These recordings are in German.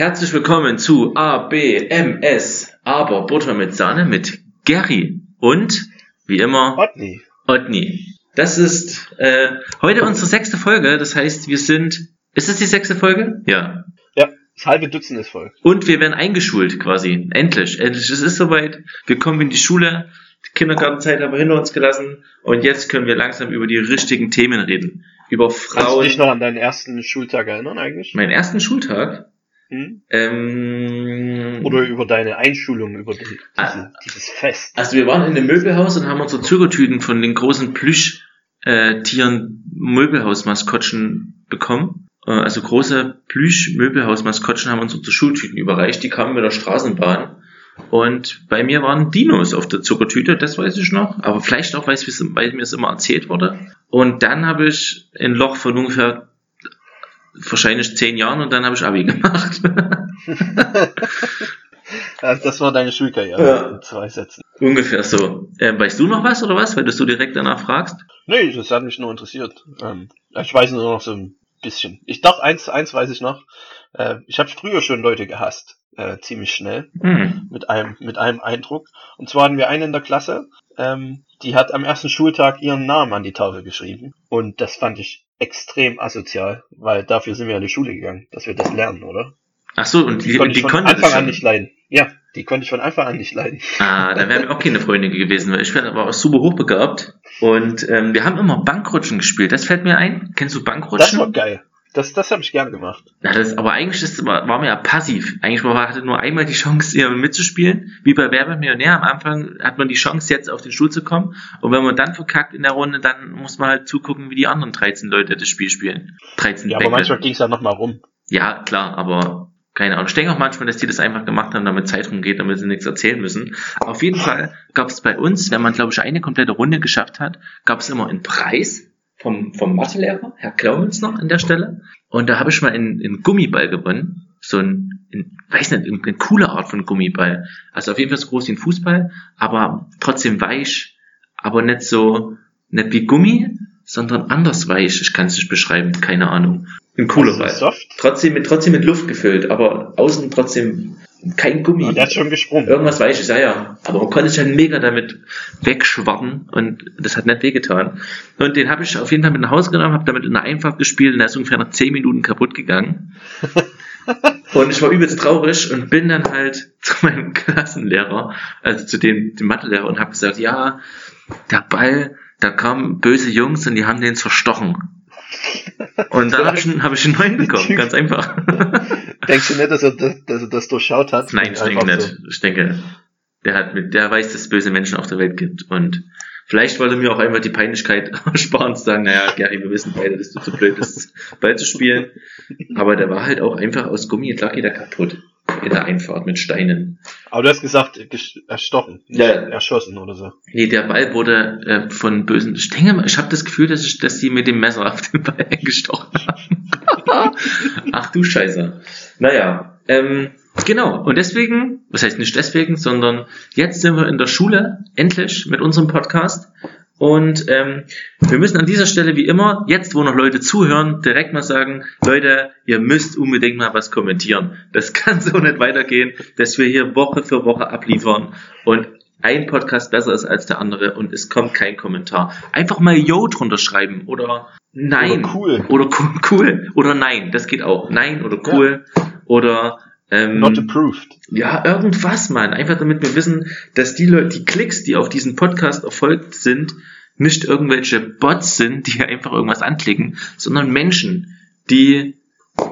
Herzlich willkommen zu ABMS, aber Butter mit Sahne mit Gary und wie immer Otni. Otni. Das ist äh, heute unsere sechste Folge, das heißt, wir sind. Ist es die sechste Folge? Ja. Ja, das halbe Dutzend ist voll. Und wir werden eingeschult quasi. Endlich. Endlich. Es ist soweit. Wir kommen in die Schule. Die Kindergartenzeit haben wir hinter uns gelassen. Und jetzt können wir langsam über die richtigen Themen reden. Über Kannst du Frauen. dich noch an deinen ersten Schultag erinnern eigentlich? Meinen ersten Schultag. Hm? Ähm, Oder über deine Einschulung, über die, diese, Ah. dieses Fest? Also wir waren in einem Möbelhaus und haben unsere Zuckertüten von den großen Plüschtieren Möbelhausmaskottchen bekommen. Äh, Also große Plüsch-Möbelhausmaskottchen haben uns unsere Schultüten überreicht. Die kamen mit der Straßenbahn. Und bei mir waren Dinos auf der Zuckertüte, das weiß ich noch. Aber vielleicht auch, weil, es- weil mir es immer erzählt wurde. Und dann habe ich ein Loch von ungefähr wahrscheinlich zehn Jahren und dann habe ich Abi gemacht. Also das war deine Schulkarriere Ja. in zwei Sätzen. Ungefähr so. Ähm, weißt du noch was oder was, weil du so direkt danach fragst? Nee, das hat mich nur interessiert. Ähm, ich weiß nur noch so ein bisschen. Ich dachte, eins, eins weiß ich noch. Äh, ich habe früher schon Leute gehasst. Äh, ziemlich schnell. Hm. mit einem, mit einem Eindruck. Und zwar hatten wir eine in der Klasse, ähm, die hat am ersten Schultag ihren Namen an die Tafel geschrieben. Und das fand ich extrem asozial, weil dafür sind wir in die Schule gegangen, dass wir das lernen, oder? Ach so, und die, konnte die ich von konnte Anfang an nicht leiden. Ja, die konnte ich von Anfang an nicht leiden. Ah, dann wären wir auch keine Freunde gewesen, weil ich war auch super hochbegabt. Und ähm, wir haben immer Bankrutschen gespielt. Das fällt mir ein. Kennst du Das war Bankrutschen? geil. Das, das habe ich gern gemacht. Ja, das, aber eigentlich ist, war, man ja passiv. Eigentlich war, hatte nur einmal die Chance, hier mitzuspielen. Wie bei Wer wird Millionär. Am Anfang hat man die Chance, jetzt auf den Stuhl zu kommen. Und wenn man dann verkackt in der Runde, dann muss man halt zugucken, wie die anderen 13 Leute das Spiel spielen. 13 Ja, aber Bänke. manchmal ging es ja noch mal rum. Ja, klar, aber keine Ahnung. Ich denke auch manchmal, dass die das einfach gemacht haben, damit Zeit rumgeht, damit sie nichts erzählen müssen. Auf jeden Fall gab es bei uns, wenn man, glaube ich, eine komplette Runde geschafft hat, gab es immer einen Preis vom, vom Mathelehrer, Herr Klaumens noch an der Stelle. Und da habe ich mal einen, einen Gummiball gewonnen. So ein, ein weiß nicht, eine coole Art von Gummiball. Also auf jeden Fall so groß wie ein Fußball, aber trotzdem weich, aber nicht so, nicht wie Gummi, sondern anders weich. Ich kann es nicht beschreiben, keine Ahnung. Ein cooler Ball. Soft. Trotzdem mit, trotzdem mit Luft gefüllt, aber außen trotzdem kein Gummi. Und der hat schon gesprungen. Irgendwas Weiches, ja, ja. Aber man konnte sich halt mega damit wegschwappen und das hat nicht wehgetan. Und den habe ich auf jeden Fall mit nach Hause genommen, habe damit in der Einfahrt gespielt und der ist ungefähr nach 10 Minuten kaputt gegangen. und ich war übelst traurig und bin dann halt zu meinem Klassenlehrer, also zu dem, dem Mathelehrer und habe gesagt, ja, der Ball, da kamen böse Jungs und die haben den zerstochen. Und dann habe ich, einen- hab ich einen neuen bekommen, ganz einfach. Denkst du nicht, dass er das, dass er das durchschaut hat? Nein, ich denke so. nicht. Ich denke, der hat mit, der weiß, dass es böse Menschen auf der Welt gibt. Und vielleicht wollte er mir auch einfach die Peinlichkeit ersparen zu sagen, naja, Gary, wir wissen beide, dass du zu blöd bist, Ball zu spielen. Aber der war halt auch einfach aus Gummi und lag jeder kaputt. In der Einfahrt mit Steinen. Aber du hast gesagt, ges- erstochen, Ja. erschossen oder so. Nee, der Ball wurde äh, von bösen. Ich denke mal, ich habe das Gefühl, dass, ich, dass die mit dem Messer auf den Ball eingestochen haben. Ach du Scheiße. Naja, ähm, genau. Und deswegen, was heißt nicht deswegen, sondern jetzt sind wir in der Schule, endlich, mit unserem Podcast. Und ähm, wir müssen an dieser Stelle wie immer, jetzt wo noch Leute zuhören, direkt mal sagen, Leute, ihr müsst unbedingt mal was kommentieren. Das kann so nicht weitergehen, dass wir hier Woche für Woche abliefern und ein Podcast besser ist als der andere und es kommt kein Kommentar. Einfach mal Yo drunter schreiben oder Nein. Oder cool. Oder cool, cool. Oder Nein, das geht auch. Nein oder cool. Oder ähm, Not approved. ja, irgendwas, Mann. Einfach damit wir wissen, dass die Leute, die Klicks, die auf diesen Podcast erfolgt sind, nicht irgendwelche Bots sind, die einfach irgendwas anklicken, sondern Menschen, die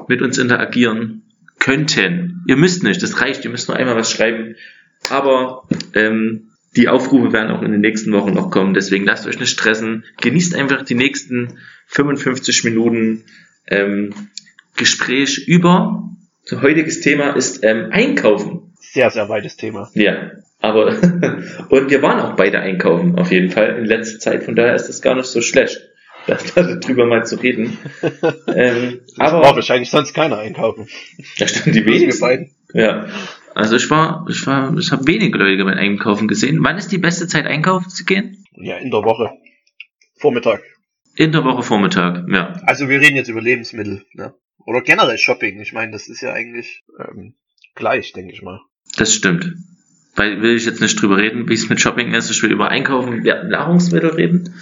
mit uns interagieren könnten. Ihr müsst nicht, das reicht, ihr müsst nur einmal was schreiben. Aber ähm, die Aufrufe werden auch in den nächsten Wochen noch kommen, deswegen lasst euch nicht stressen. Genießt einfach die nächsten 55 Minuten ähm, Gespräch über. Heutiges Thema ist ähm, Einkaufen. Sehr, sehr weites Thema. Ja, aber und wir waren auch beide einkaufen auf jeden Fall in letzter Zeit. Von daher ist das gar nicht so schlecht, da, darüber mal zu reden. ähm, aber wahrscheinlich sonst keiner einkaufen. da standen die wenigsten. beiden. Ja, also ich war, ich war, ich habe wenige Leute beim Einkaufen gesehen. Wann ist die beste Zeit einkaufen zu gehen? Ja, in der Woche. Vormittag. In der Woche Vormittag. Ja, Also wir reden jetzt über Lebensmittel, ne? Oder generell Shopping. Ich meine, das ist ja eigentlich ähm, gleich, denke ich mal. Das stimmt. Weil will ich jetzt nicht drüber reden, wie es mit Shopping ist. Ich will über Einkaufen, Nahrungsmittel reden.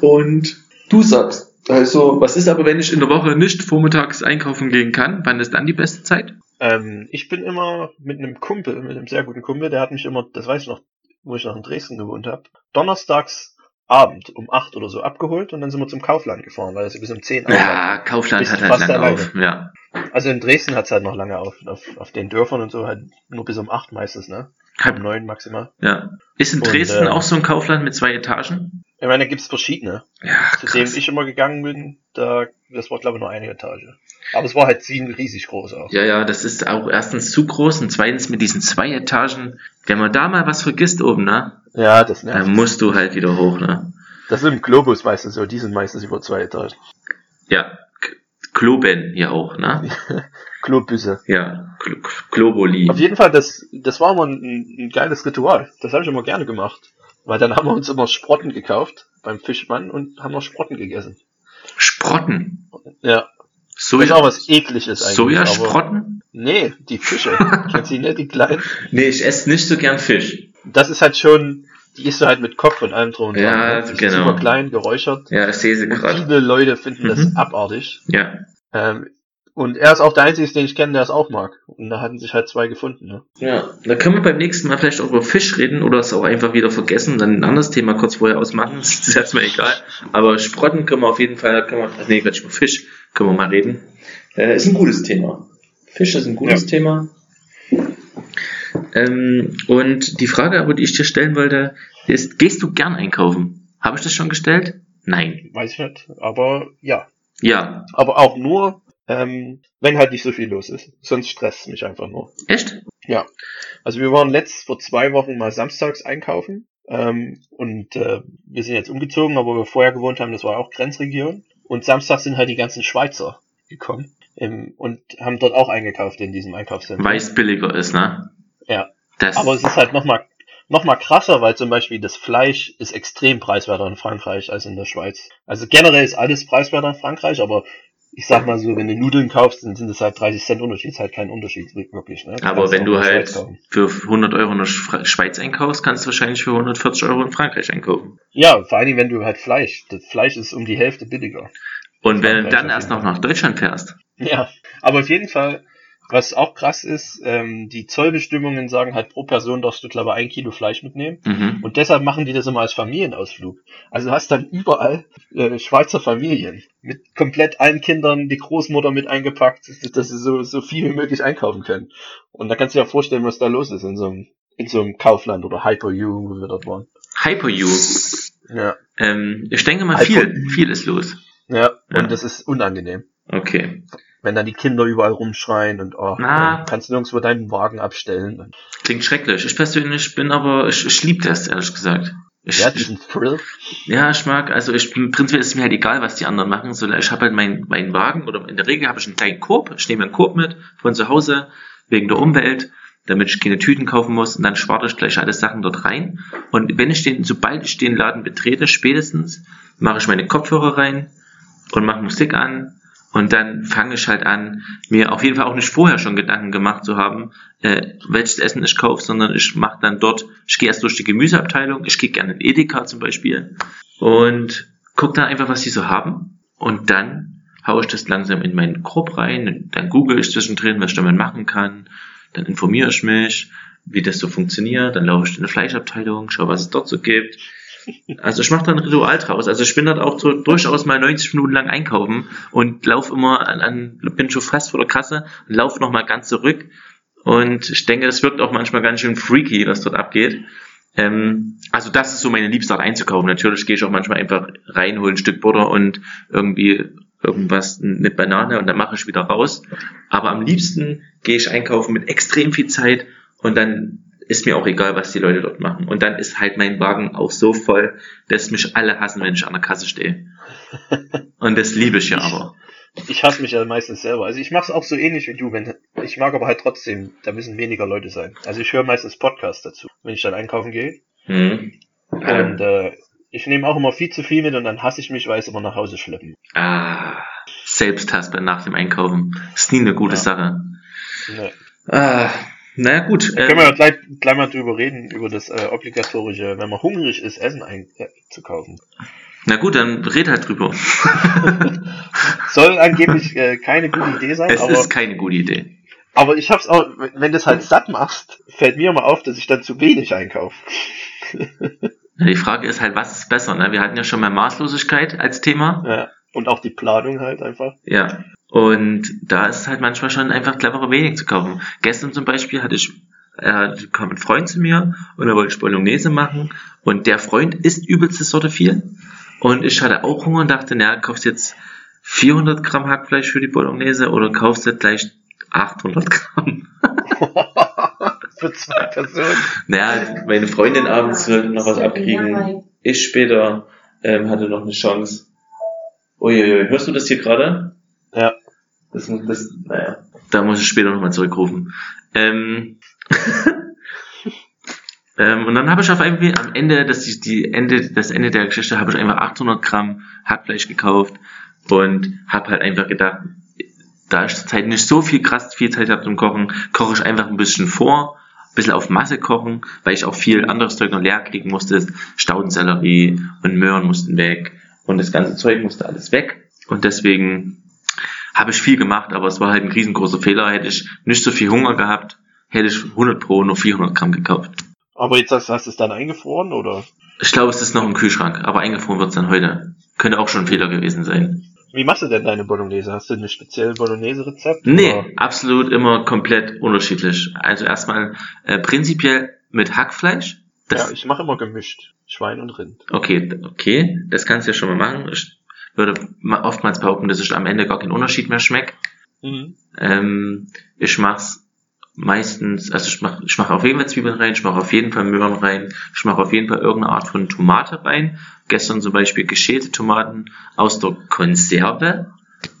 Und du sagst, also, was ist aber, wenn ich in der Woche nicht vormittags einkaufen gehen kann? Wann ist dann die beste Zeit? Ähm, ich bin immer mit einem Kumpel, mit einem sehr guten Kumpel, der hat mich immer, das weiß ich noch, wo ich noch in Dresden gewohnt habe, donnerstags Abend um acht oder so abgeholt und dann sind wir zum Kaufland gefahren, weil es bis um zehn Uhr Ja, Kaufland hat halt lange auf, ja. Also in Dresden hat es halt noch lange auf, auf, auf den Dörfern und so halt nur bis um acht meistens, ne? Um neun maximal. Ja. Ist in Dresden und, äh, auch so ein Kaufland mit zwei Etagen? Ich meine, da gibt's verschiedene. Ja, Zu dem ich immer gegangen bin, da, das war glaube ich nur eine Etage. Aber es war halt riesig groß auch. Ja, ja, das ist auch erstens zu groß und zweitens mit diesen zwei Etagen. Wenn man da mal was vergisst oben, ne? Ja, das nervt. Dann musst du halt wieder hoch, ne? Das sind Globus meistens so, die sind meistens über zwei Etagen. Ja, Kloben hier auch, ne? Klobüsse. Ja, Kl Globuli. Auf jeden Fall, das, das war immer ein, ein geiles Ritual. Das habe ich immer gerne gemacht. Weil dann haben wir uns immer Sprotten gekauft beim Fischmann und haben noch Sprotten gegessen. Sprotten? Ja. Soja, das ist auch was ekliges eigentlich. Sojasprotten? Nee, die Fische. Kennst du die nicht, die kleinen? Nee, ich esse nicht so gern Fisch. Das ist halt schon, die isst du halt mit Kopf und allem drum und Ja, dran. genau. Super klein, geräuchert. Ja, das sehe ich Und gerade. viele Leute finden Mhm. das abartig. Ja. Ähm, und er ist auch der Einzige, den ich kenne, der es auch mag. Und da hatten sich halt zwei gefunden. Ne? Ja, da können wir beim nächsten Mal vielleicht auch über Fisch reden oder es auch einfach wieder vergessen, dann ein anderes Thema kurz vorher ausmachen, das ist jetzt mal egal. Aber Sprotten können wir auf jeden Fall, können wir, nee, Quatsch, über Fisch können wir mal reden. Äh, ist ein gutes Thema. Fisch ist ein gutes Ja. Thema. Ähm, und die Frage aber, die ich dir stellen wollte, ist, gehst du gern einkaufen? Habe ich das schon gestellt? Nein. Weiß ich nicht. Aber ja. Ja. Aber auch nur, ähm, wenn halt nicht so viel los ist. Sonst stresst es mich einfach nur. Echt? Ja. Also wir waren letzt vor zwei Wochen mal samstags einkaufen. Ähm, und äh, wir sind jetzt umgezogen, aber wo wir vorher gewohnt haben, das war auch Grenzregion. Und samstags sind halt die ganzen Schweizer gekommen. Ähm, und haben dort auch eingekauft in diesem Einkaufszentrum. Weil es billiger ist, ne? Ja. Das, Aber es ist halt nochmal noch mal krasser, weil zum Beispiel das Fleisch ist extrem preiswerter in Frankreich als in der Schweiz. Also generell ist alles preiswerter in Frankreich, aber ich sag mal so, wenn du Nudeln kaufst, dann sind es halt 30 Cent Unterschied, ist halt kein Unterschied wirklich. Ne? aber wenn du halt für 100 Euro in der Schwe- Schweiz einkaufst, kannst du wahrscheinlich für 140 Euro in Frankreich einkaufen. Ja, vor allen Dingen, wenn du halt Fleisch, das Fleisch ist um die Hälfte billiger. Und wenn du dann erst noch nach Deutschland fährst, Ja, aber auf jeden Fall, was auch krass ist, ähm, die Zollbestimmungen sagen halt pro Person darfst du, glaube ich, ein Kilo Fleisch mitnehmen. mhm. Und deshalb machen die das immer als Familienausflug. Also du hast dann überall äh, Schweizer Familien mit komplett allen Kindern, die Großmutter mit eingepackt, dass sie so, so viel wie möglich einkaufen können. Und da kannst du dir ja vorstellen, was da los ist in so einem, in so einem Kaufland oder Hyper U, wo wir dort waren. Hyper You. Ja. Ähm, ich denke mal, Hyper- viel, viel ist los. Ja, Ja. und das ist unangenehm. Okay. Wenn dann die Kinder überall rumschreien und oh, Na. dann kannst du nirgendwo deinen Wagen abstellen. Klingt schrecklich. Ich persönlich bin aber, ich, ich liebe das, ehrlich gesagt. Ich, Ja, ich, diesen Thrill. ja, ich mag, also ich bin, prinzipiell ist es mir halt egal, was die anderen machen, sondern ich habe halt meinen meinen Wagen oder in der Regel habe ich einen kleinen Korb, ich nehme einen Korb mit von zu Hause, wegen der Umwelt, damit ich keine Tüten kaufen muss und dann sparte ich gleich alle Sachen dort rein. Und wenn ich den, sobald ich den Laden betrete, spätestens, mache ich meine Kopfhörer rein und mache Musik an und dann fange ich halt an, mir auf jeden Fall auch nicht vorher schon Gedanken gemacht zu haben, äh, welches Essen ich kaufe, sondern ich mache dann dort, ich gehe erst durch die Gemüseabteilung, ich gehe gerne in Edeka zum Beispiel und gucke dann einfach, was die so haben und dann haue ich das langsam in meinen Korb rein, dann google ich zwischendrin, was ich damit machen kann, dann informiere ich mich, wie das so funktioniert, dann laufe ich in eine Fleischabteilung, schaue, was es dort so gibt. Also ich mache da ein Ritual draus. Also ich bin dort auch so durchaus mal 90 Minuten lang einkaufen und laufe immer an, an bin schon fast vor der Kasse und laufe nochmal ganz zurück. Und ich denke, das wirkt auch manchmal ganz schön freaky, was dort abgeht. Ähm, also das ist so meine liebste einzukaufen. Natürlich gehe ich auch manchmal einfach rein, hole ein Stück Butter und irgendwie irgendwas, eine Banane und dann mache ich wieder raus. Aber am liebsten gehe ich einkaufen mit extrem viel Zeit und dann ist mir auch egal, was die Leute dort machen. Und dann ist halt mein Wagen auch so voll, dass mich alle hassen, wenn ich an der Kasse stehe. Und das liebe ich ja aber. Ich hasse mich ja meistens selber. Also ich mache es auch so ähnlich wie du. Wenn, ich mag aber halt trotzdem, da müssen weniger Leute sein. Also ich höre meistens Podcasts dazu, wenn ich dann einkaufen gehe. Hm. Und äh, ich nehme auch immer viel zu viel mit und dann hasse ich mich, weil ich es immer nach Hause schleppen. Ah, selbst hast bei nach dem Einkaufen. Ist nie eine gute Ja. Sache. Nee. Ah, naja, gut. Da äh, können wir ja gleich, gleich mal drüber reden, über das äh, obligatorische, wenn man hungrig ist, Essen einzukaufen. na gut, dann red halt drüber. Soll angeblich äh, keine gute Idee sein, Es aber, ist keine gute Idee. aber ich hab's auch, wenn wenn das halt satt machst, fällt mir mal auf, dass ich dann zu wenig einkaufe. Die Frage ist halt, was ist besser? Ne? Wir hatten ja schon mal Maßlosigkeit als Thema. Ja. Und auch die Planung halt einfach. Ja. Und da ist es halt manchmal schon einfach cleverer, wenig zu kaufen. Gestern zum Beispiel hatte ich, äh, kam ein Freund zu mir und er wollte Bolognese machen und der Freund isst übelste Sorte viel und ich hatte auch Hunger und dachte, naja, kaufst jetzt 400 Gramm Hackfleisch für die Bolognese oder kaufst du gleich 800 Gramm? Für zwei Personen. Naja, meine Freundin abends wollte noch was abkriegen. Ich später ähm, hatte noch eine Chance. Uiuiui, hörst du das hier gerade? Das, muss- das, naja, da muss ich später nochmal zurückrufen. Ähm, ähm, und dann habe ich auf einmal am Ende, das, die, die Ende, das Ende der Geschichte, habe ich einfach 800 Gramm Hackfleisch gekauft und habe halt einfach gedacht, da ich zurzeit nicht so viel krass viel Zeit habe zum Kochen, koche ich einfach ein bisschen vor, ein bisschen auf Masse kochen, weil ich auch viel anderes Zeug noch leer kriegen musste. Staudensellerie und Möhren mussten weg und das ganze Zeug musste alles weg. Und deswegen habe ich viel gemacht, aber es war halt ein riesengroßer Fehler. Hätte ich nicht so viel Hunger gehabt, hätte ich 100 Pro nur 400 Gramm gekauft. Aber jetzt hast, hast du es dann eingefroren, oder? Ich glaube, es ist noch im Kühlschrank, aber eingefroren wird es dann heute. Könnte auch schon ein Fehler gewesen sein. Wie machst du denn deine Bolognese? Hast du ein spezielles Bolognese-Rezept? Nee, Oder- absolut immer komplett unterschiedlich. Also erstmal äh, prinzipiell mit Hackfleisch. Das, Ja, ich mache immer gemischt. Schwein und Rind. Okay, okay, das kannst du ja schon mal machen. Ich würde ma- oftmals behaupten, dass ich am Ende gar keinen Unterschied mehr schmeckt. Mhm. Ähm, ich mach's meistens, also ich mache ich mach auf jeden Fall Zwiebeln rein, ich mache auf jeden Fall Möhren rein, ich mache auf jeden Fall irgendeine Art von Tomate rein. Gestern zum Beispiel geschälte Tomaten aus der Konserve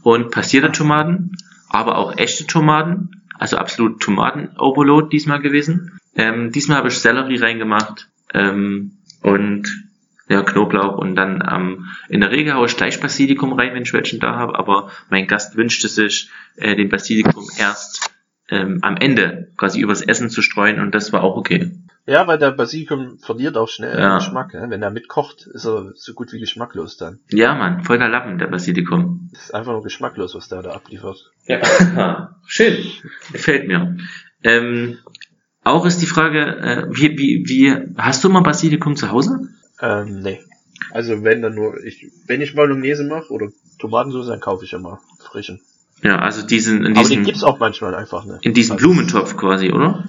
und passierte Tomaten, aber auch echte Tomaten, also absolut Tomaten-Overload diesmal gewesen. Ähm, diesmal habe ich Sellerie reingemacht ähm, und ja, Knoblauch und dann ähm, in der Regel haue ich gleich Basilikum rein, wenn ich welchen da habe, aber mein Gast wünschte sich, äh, den Basilikum erst ähm, am Ende quasi übers Essen zu streuen und das war auch okay. Ja, weil der Basilikum verliert auch schnell Ja. den Geschmack. Ne? Wenn er mitkocht, ist er so gut wie geschmacklos dann. Ja, Mann, voll der Lappen, der Basilikum. Das ist einfach nur geschmacklos, was der da abliefert. Ja, schön. Gefällt mir. Ähm, auch ist die Frage, äh, wie, wie, wie, hast du mal Basilikum zu Hause? Ähm, nee. Also wenn dann nur, ich, wenn ich Bolognese mache oder Tomatensauce, dann kaufe ich immer frischen. Ja, also diesen, in Aber den diesem, gibt's auch manchmal einfach, ne? in diesem Also- Blumentopf quasi, oder?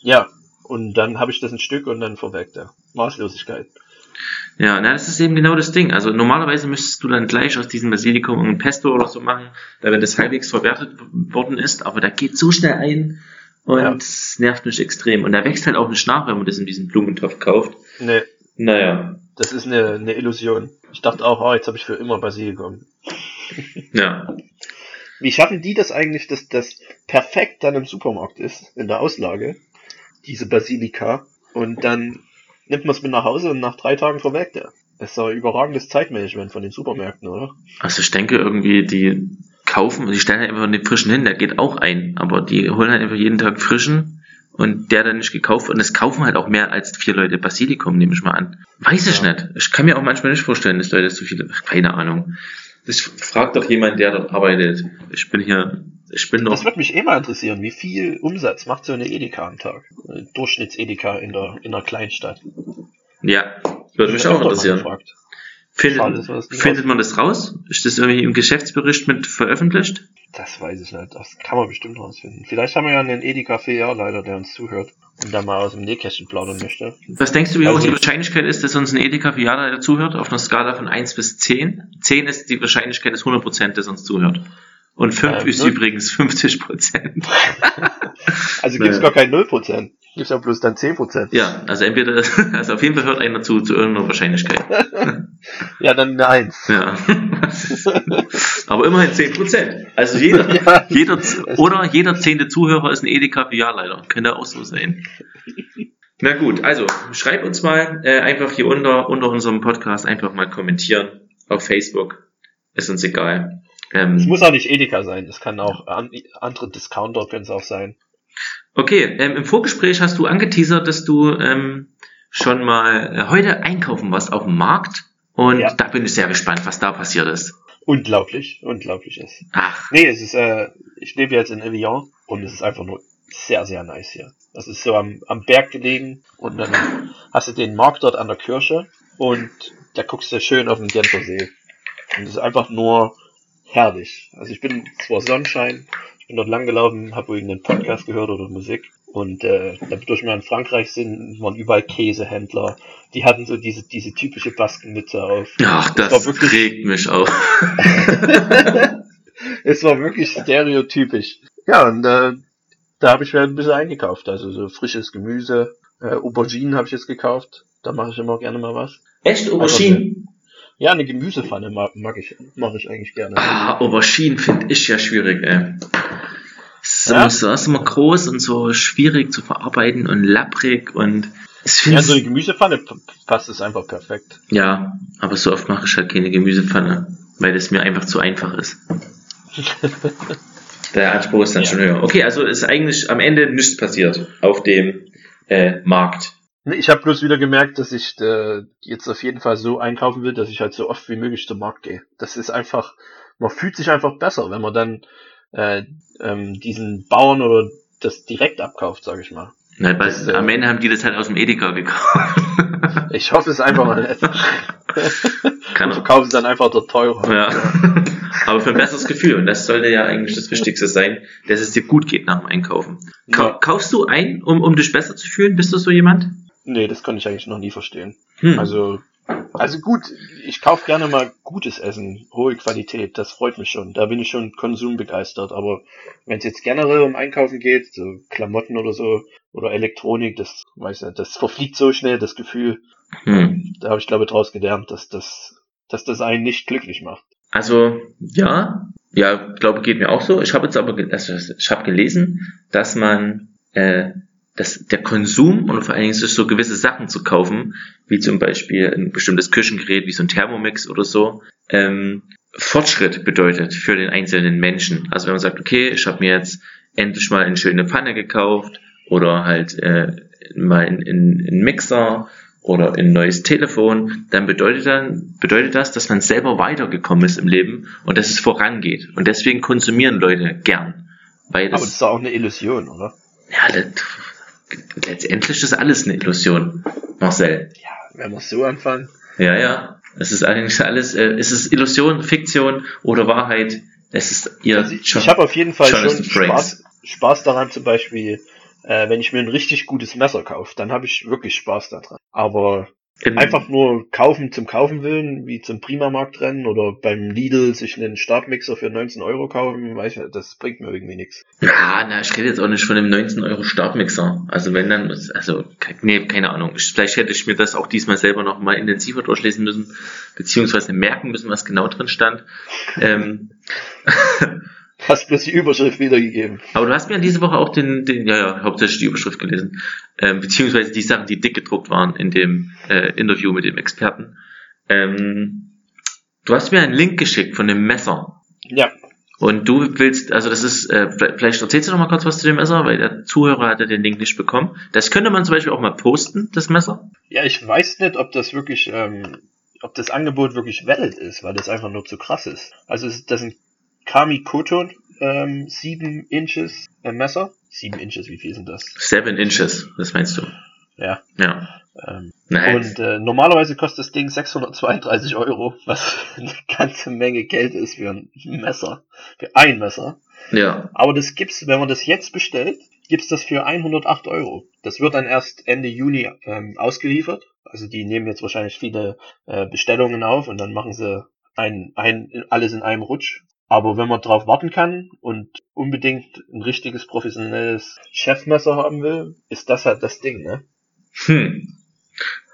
Ja. Und dann habe ich das ein Stück und dann verweckt er. Maßlosigkeit. Ja, na, das ist eben genau das Ding. Also normalerweise müsstest du dann gleich aus diesem Basilikum ein Pesto oder so machen, da wenn das halbwegs verwertet worden ist, aber da geht so schnell ein und Ja. es nervt mich extrem. Und da wächst halt auch nicht nach, wenn man das in diesem Blumentopf kauft. Nee, Naja, das ist eine, eine Illusion. Ich dachte auch, oh, jetzt habe ich für immer Basilikum. ja. Wie schaffen die das eigentlich, dass das perfekt dann im Supermarkt ist, in der Auslage, diese Basilika, und dann nimmt man es mit nach Hause und nach drei Tagen verwelkt er. Das ist doch überragendes Zeitmanagement von den Supermärkten, oder? Also ich denke irgendwie, die kaufen, die stellen halt einfach den frischen hin, der geht auch ein, aber die holen halt einfach jeden Tag frischen und der dann nicht gekauft und es kaufen halt auch mehr als vier Leute Basilikum, nehme ich mal an. Weiß ich Ja. nicht. Ich kann mir auch manchmal nicht vorstellen, dass Leute so viele, ach, keine Ahnung. Das fragt doch jemand, der dort arbeitet. Ich bin hier, ich bin Das doch, würde mich eh mal interessieren, wie viel Umsatz macht so eine Edeka am Tag? Eine Durchschnitts-Edeka in der, in der Kleinstadt. ja, würde mich auch interessieren. Schade, Findet, das nie findet man das raus? Ist das irgendwie im Geschäftsbericht mit veröffentlicht? Das weiß ich nicht. Das kann man bestimmt rausfinden. Vielleicht haben wir ja einen Edeka-Filialleiter, der uns zuhört und da mal aus dem Nähkästchen plaudern möchte. Was denkst du, wie hoch Also die ich- Wahrscheinlichkeit ist, dass uns ein Edeka Fiala zuhört? Auf einer Skala von 1 bis 10. 10 ist die Wahrscheinlichkeit, dass 100% dass uns zuhört. Und 5 Ähm, ist null. übrigens 50%. Also gibt's Nee. gar kein 0%. Gibt's ja bloß dann 10%. ja, also entweder, also auf jeden Fall hört einer zu, zu irgendeiner Wahrscheinlichkeit. Ja, dann eine 1. Ja. Aber immerhin 10%. Also jeder, Ja. jeder, oder jeder zehnte Zuhörer ist ein Edeka Filialleiter. Könnte auch so sein. Na gut, also schreib uns mal äh, einfach hier unter, unter unserem Podcast einfach mal kommentieren auf Facebook. Ist uns egal. Ähm, Es muss auch nicht Edeka sein, es kann auch an, andere Discounter können es auch sein. Okay, ähm, im Vorgespräch hast du angeteasert, dass du ähm, schon mal äh, heute einkaufen warst auf dem Markt. Und Ja. da bin ich sehr gespannt, was da passiert ist. Unglaublich, unglaublich ist. Ach, Nee, es ist, äh, ich lebe jetzt in Evian und es ist einfach nur sehr, sehr nice hier. Das ist so am, am Berg gelegen und dann hast du den Markt dort an der Kirche und da guckst du schön auf den Genfer See. Und es ist einfach nur herrlich. Also ich bin zwar Sonnenschein, ich bin dort lang gelaufen, habe irgendeinen Podcast gehört oder Musik und äh, dadurch wir in Frankreich sind, waren überall Käsehändler. Die hatten so diese, diese typische Baskenmütze auf. ach Das das, war wirklich- regt mich auf. es war wirklich stereotypisch. Ja, und äh, da habe ich mir ein bisschen eingekauft. Also so frisches Gemüse, äh, Auberginen habe ich jetzt gekauft. Da mache ich immer gerne mal was. Echt, Auberginen? Ja, eine Gemüsepfanne mag, mag ich, mache ich eigentlich gerne. Ah, Auberginen finde ich ja schwierig, ey. So, Ja? so ist immer groß und so schwierig zu verarbeiten und lapprig und Ja, so eine Gemüsepfanne passt es einfach perfekt. ja, aber so oft mache ich halt keine Gemüsepfanne, weil es mir einfach zu einfach ist. Der Anspruch ist dann Ja. schon höher. Okay, also ist eigentlich am Ende nichts passiert auf dem äh, Markt. Ich habe bloß wieder gemerkt, dass ich äh, jetzt auf jeden Fall so einkaufen will, dass ich halt so oft wie möglich zum Markt gehe. Das ist einfach, man fühlt sich einfach besser, wenn man dann äh, ähm, diesen Bauern oder das direkt abkauft, sage ich mal. Na, weil Das, äh, am Ende haben die das halt aus dem Edeka gekauft. Ich hoffe es einfach mal nicht. Kann Und verkaufen es dann einfach dort teurer. Ja. Aber für ein besseres Gefühl. Und das sollte ja eigentlich das Wichtigste sein, dass es dir gut geht nach dem Einkaufen. Kau Ja. Kaufst du ein, um, um dich besser zu fühlen? Bist du so jemand? Nee, das konnte ich eigentlich noch nie verstehen. Hm. Also, also gut, ich kaufe gerne mal gutes Essen, hohe Qualität, das freut mich schon. Da bin ich schon konsumbegeistert. Aber wenn es jetzt generell um Einkaufen geht, so Klamotten oder so, oder Elektronik, das weiß nicht, das verfliegt so schnell, das Gefühl. Hm. Da habe ich glaube draus gelernt, dass das, dass das einen nicht glücklich macht. Also ja, ja, glaube geht mir auch so. Ich habe jetzt aber, also ich habe gelesen, dass man, äh, dass der Konsum und vor allen Dingen sich so gewisse Sachen zu kaufen, wie zum Beispiel ein bestimmtes Küchengerät, wie so ein Thermomix oder so, ähm, Fortschritt bedeutet für den einzelnen Menschen. Also wenn man sagt, okay, ich habe mir jetzt endlich mal eine schöne Pfanne gekauft oder halt äh, mal einen einen Mixer oder ein neues Telefon, dann bedeutet dann bedeutet das, dass man selber weitergekommen ist im Leben und dass es vorangeht. Und deswegen konsumieren Leute gern. Weil Aber das das, ist auch eine Illusion, oder? ja, das, letztendlich ist alles eine Illusion, Marcel. Ja, wenn wir so anfangen. Ja, ja. Es ist eigentlich alles, äh, es ist Illusion, Fiktion oder Wahrheit. Es ist ihr Also ich ich habe auf jeden Fall schon Jonathan Frakes. Spaß, Spaß daran, zum Beispiel, äh, wenn ich mir ein richtig gutes Messer kaufe, dann habe ich wirklich Spaß daran. Aber im- einfach nur kaufen zum Kaufen willen, wie zum Primamarkt rennen oder beim Lidl sich einen Stabmixer für 19 Euro kaufen, weiß ich, das bringt mir irgendwie nichts. Ja, na, ich rede jetzt auch nicht von einem 19 Euro Stabmixer. Also wenn dann, also, nee, keine Ahnung. Ich, vielleicht hätte ich mir das auch diesmal selber noch mal intensiver durchlesen müssen, beziehungsweise merken müssen, was genau drin stand. Ähm, Hast bloß die Überschrift wiedergegeben. aber du hast mir diese Woche auch den, den ja, ja, hauptsächlich die Überschrift gelesen, ähm, beziehungsweise die Sachen, die dick gedruckt waren in dem äh, Interview mit dem Experten. Ähm, du hast mir einen Link geschickt von dem Messer. Ja, Und du willst, also das ist, äh, vielleicht erzählst du noch mal kurz was zu dem Messer, weil der Zuhörer hatte den Link nicht bekommen. Das könnte man zum Beispiel auch mal posten, das Messer. ja, ich weiß nicht, ob das wirklich, ähm, ob das Angebot wirklich valid ist, weil das einfach nur zu krass ist. Also das sind Kami Koto ähm, 7 Inches äh, Messer. 7 Inches, wie viel sind das? Seven Inches, das meinst du? Ja. Ja. Ähm. Und äh, normalerweise kostet das Ding 632 Euro, was eine ganze Menge Geld ist für ein Messer. Für ein Messer. ja. Aber das gibt's, wenn man das jetzt bestellt, gibt's das für 108 Euro. Das wird dann erst Ende Juni ähm, ausgeliefert. Also die nehmen jetzt wahrscheinlich viele äh, Bestellungen auf und dann machen sie ein, ein, alles in einem Rutsch. Aber wenn man drauf warten kann und unbedingt ein richtiges professionelles Chefmesser haben will, ist das halt das Ding, ne? Hm.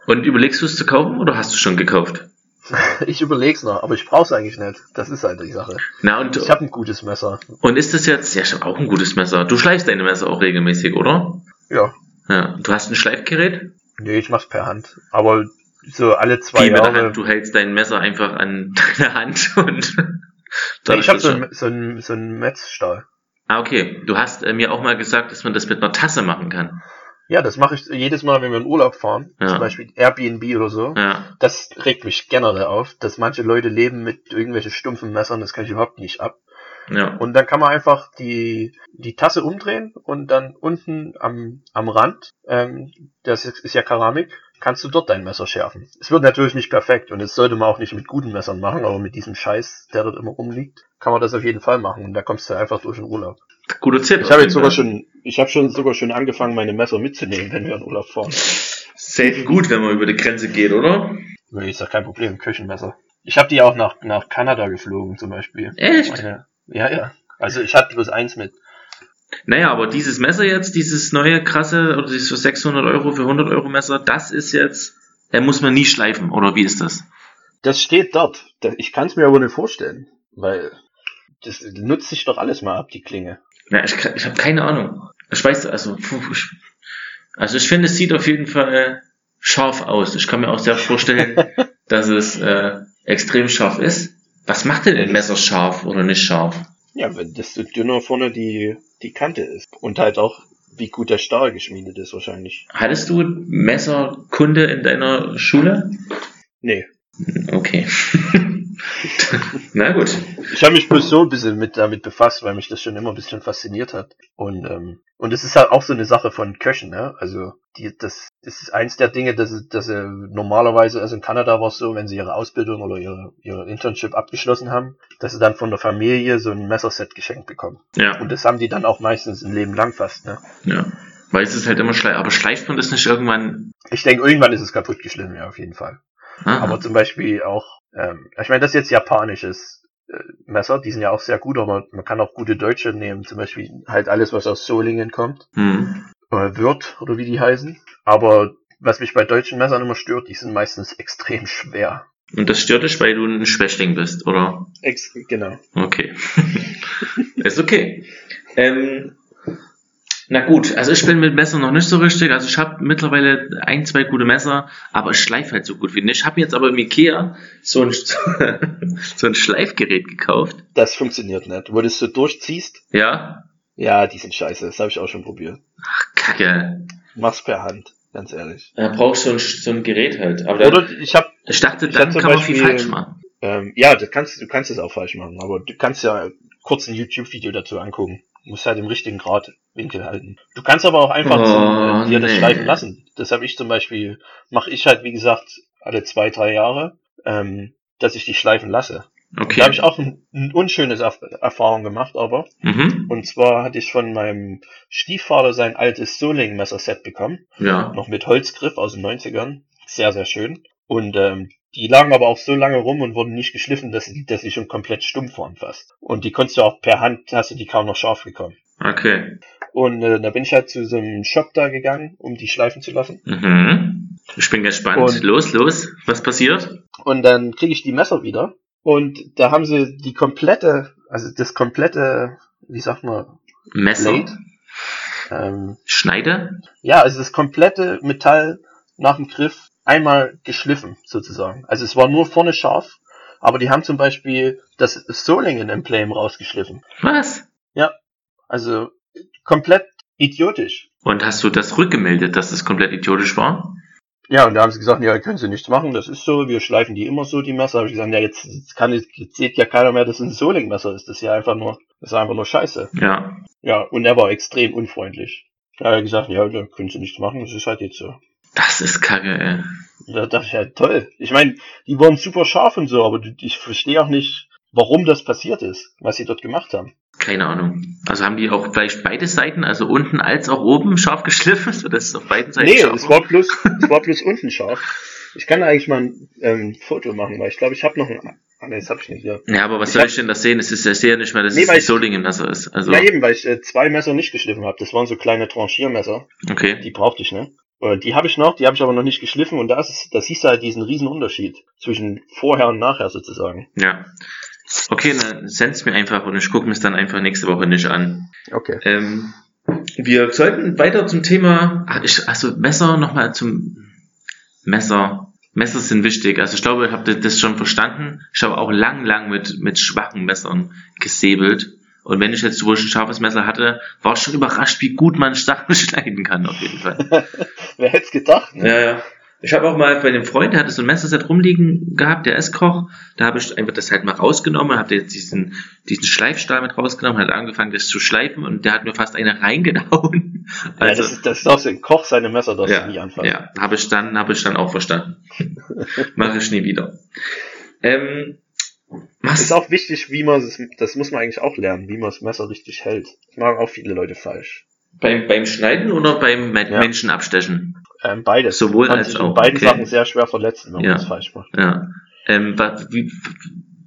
Und überlegst du es zu kaufen oder hast du schon gekauft? Ich überleg's noch, aber ich brauch's eigentlich nicht. Das ist halt die Sache. Na und, Ich habe ein gutes Messer. und ist das jetzt, ja, habe auch ein gutes Messer. Du schleifst deine Messer auch regelmäßig, oder? Ja. Ja. Du hast ein Schleifgerät? Nee, ich mach's per Hand. Aber so alle zwei Wie Jahre. Hand, du hältst dein Messer einfach an deine Hand und Da ich habe einen so einen- so einen Metzstahl. Ah, okay. Du hast äh, mir auch mal gesagt, dass man das mit einer Tasse machen kann. Ja, das mache ich jedes Mal, wenn wir in Urlaub fahren. Ja. Zum Beispiel Airbnb oder so. Ja. Das regt mich generell auf, dass manche Leute leben mit irgendwelchen stumpfen Messern, das kann ich überhaupt nicht ab. Ja. Und dann kann man einfach die, die Tasse umdrehen und dann unten am, am Rand, ähm, das ist, ist ja Keramik, kannst du dort dein Messer schärfen. Es wird natürlich nicht perfekt und das sollte man auch nicht mit guten Messern machen, aber mit diesem Scheiß, der dort immer rumliegt, kann man das auf jeden Fall machen und da kommst du einfach durch den Urlaub. Guter Tipp. Ich habe jetzt sogar schon, ich habe schon sogar schon angefangen, meine Messer mitzunehmen, wenn wir in Urlaub fahren. Selten gut, wenn man über die Grenze geht, oder? Nee, Ist ja kein Problem, Küchenmesser. Ich habe die auch nach, nach Kanada geflogen zum Beispiel. Echt? Meine, ja, ja. Also ich hatte bloß eins mit. Naja, aber dieses Messer jetzt, dieses neue krasse, oder dieses für 600 Euro, für 100 Euro Messer, das ist jetzt, äh, muss man nie schleifen, oder wie ist das? Das steht dort. Da- Ich kann es mir aber nicht vorstellen, weil das nutzt sich doch alles mal ab, die Klinge. Ja, ich, ich habe keine Ahnung. Ich weiß, also, also ich finde, es sieht auf jeden Fall scharf aus. Ich kann mir auch sehr vorstellen, dass es äh, extrem scharf ist. Was macht denn ein Messer scharf oder nicht scharf? Ja, wenn desto dünner vorne die, die Kante ist. Und halt auch, wie gut der Stahl geschmiedet ist wahrscheinlich. Hattest du Messerkunde in deiner Schule? Nee. Okay. Na gut. Ich habe mich bloß so ein bisschen mit damit befasst, weil mich das schon immer ein bisschen fasziniert hat. Und ähm, und es ist halt auch so eine Sache von Köchen, ne? Also die, das, das ist eins der Dinge, dass, dass sie normalerweise, also in Kanada war es so, wenn sie ihre Ausbildung oder ihre, ihre Internship abgeschlossen haben, dass sie dann von der Familie so ein Messerset geschenkt bekommen. Ja, Und das haben die dann auch meistens ein Leben lang fast, ne? ja. Weil es ist halt immer schleif. Aber schleift man das nicht irgendwann? Ich denke, irgendwann ist es kaputt geschliffen, ja, auf jeden Fall. Aha. Aber zum Beispiel auch, ähm, ich meine, das ist jetzt japanisches äh, Messer, die sind ja auch sehr gut, aber man kann auch gute deutsche nehmen, zum Beispiel halt alles, was aus Solingen kommt, hm. Äh, Wirt oder wie die heißen. Aber was mich bei deutschen Messern immer stört, die sind meistens extrem schwer. Und das stört dich, weil du ein Schwächling bist, oder? Ex genau. Okay. ist okay. Ähm, na gut, also ich bin mit Messern noch nicht so richtig. Also ich habe mittlerweile ein, zwei gute Messer, aber ich schleife halt so gut wie nicht. Ich habe jetzt aber im Ikea so ein, so ein Schleifgerät gekauft. Das funktioniert nicht. Wo du es so durchziehst, Ja? ja, die sind scheiße. Das habe ich auch schon probiert. Ach, Kacke. Mach's per Hand, ganz ehrlich. Da brauchst du ein, so ein Gerät halt. Aber Oder ich habe ich dachte, ich dann hab zum kann man viel Beispiel- falsch machen. Ähm, ja, das kannst, du kannst es auch falsch machen, aber du kannst ja kurz ein YouTube-Video dazu angucken. Du musst halt im richtigen Gradwinkel halten. Du kannst aber auch einfach Oh, zum, äh, dir das nee. schleifen lassen. Das habe ich zum Beispiel, mache ich halt, wie gesagt, alle zwei, drei Jahre, ähm, dass ich die schleifen lasse. Okay. Da habe ich auch ein, ein unschönes Erf Erfahrung gemacht, aber. Mhm. Und zwar hatte ich von meinem Stiefvater sein altes Soling-Messerset bekommen Ja. noch mit Holzgriff aus den 90ern. Sehr, sehr schön. Und ähm, die lagen aber auch so lange rum und wurden nicht geschliffen, dass sie, dass sie schon komplett stumpf waren fast. Und die konntest du auch per Hand, hast du die kaum noch scharf bekommen. Okay. Und äh, da bin ich halt zu so einem Shop da gegangen, um die schleifen zu lassen. Mhm. Ich bin gespannt. Und- los, los. Was passiert? Und dann kriege ich die Messer wieder. Und da haben sie die komplette, also das komplette, wie sagt man, Messer. Blade. ähm, Schneide. Ja, also das komplette Metall nach dem Griff einmal geschliffen, sozusagen. Also es war nur vorne scharf, aber die haben zum Beispiel das Solingen-Emblem rausgeschliffen. Was? Also komplett idiotisch. Und hast du das rückgemeldet, dass das komplett idiotisch war? Ja, und da haben sie gesagt, ja, können sie nichts machen, das ist so, wir schleifen die immer so, die Messer. Habe ich gesagt, ja, jetzt, jetzt kann jetzt sieht ja keiner mehr, dass es ein Soling-Messer ist. Das ist ja einfach nur, das ist einfach nur Scheiße. Ja. Ja, und er war extrem unfreundlich. Da hat er gesagt, ja, da können sie nichts machen, das ist halt jetzt so. Das ist kacke, ey. Da dachte ich ja, toll. Ich meine, die waren super scharf und so, aber ich verstehe auch nicht, warum das passiert ist, was sie dort gemacht haben. Keine Ahnung. Also haben die auch vielleicht beide Seiten, also unten als auch oben, scharf geschliffen, sodass es auf beiden Seiten Nee, scharf es war bloß, es war bloß unten scharf. Ich kann eigentlich mal ein ähm, Foto machen, weil ich glaube, ich habe noch ein. Ah, nee, das habe ich nicht hier. Ja, aber was Ich soll hab- ich denn das sehen? Es ist, ja nicht mehr, dass Nee, es ich- Solingen-Messer ist. Also, Ja, eben, weil ich äh, zwei Messer nicht geschliffen habe. Das waren so kleine Tranchiermesser. okay. Die brauchte ich, ne? Äh, Die habe ich noch, die habe ich aber noch nicht geschliffen und da ist es, da siehst du halt diesen riesen Unterschied zwischen vorher und nachher sozusagen. Ja. Okay, dann send's mir einfach und ich gucke mir es dann einfach nächste Woche nicht an. Okay. Ähm, wir sollten weiter zum Thema, ach, ich, also Messer nochmal zum Messer. Messer sind wichtig. Also ich glaube, ich habe das schon verstanden. Ich habe auch lang, lang mit, mit schwachen Messern gesäbelt. Und wenn ich jetzt wohl ein scharfes Messer hatte, war ich schon überrascht, wie gut man Sachen schneiden kann, auf jeden Fall. Wer hätte es gedacht? Ne? Ja, ja. Ich habe auch mal bei einem Freund, der hatte so ein Messerset rumliegen gehabt, der Esskoch. Da habe ich einfach das halt mal rausgenommen, habe jetzt diesen, diesen Schleifstahl mit rausgenommen, hat angefangen, das zu schleifen und der hat mir fast eine reingehauen. Also, ja, das ist, das ist auch so ein Koch, seine Messer darfst ja, nie anfangen. Ja, habe ich dann, habe ich dann auch verstanden. Mache ich nie wieder. Ähm, was? ist auch wichtig, wie man es, das muss man eigentlich auch lernen, wie man das Messer richtig hält. Das machen auch viele Leute falsch. Beim, beim Schneiden oder beim ja. Menschen abstechen? Ähm, beides. Sowohl als sich auch. In beiden okay. Sachen sehr schwer verletzen, wenn ja. man es falsch macht. Ja. Ähm, wie,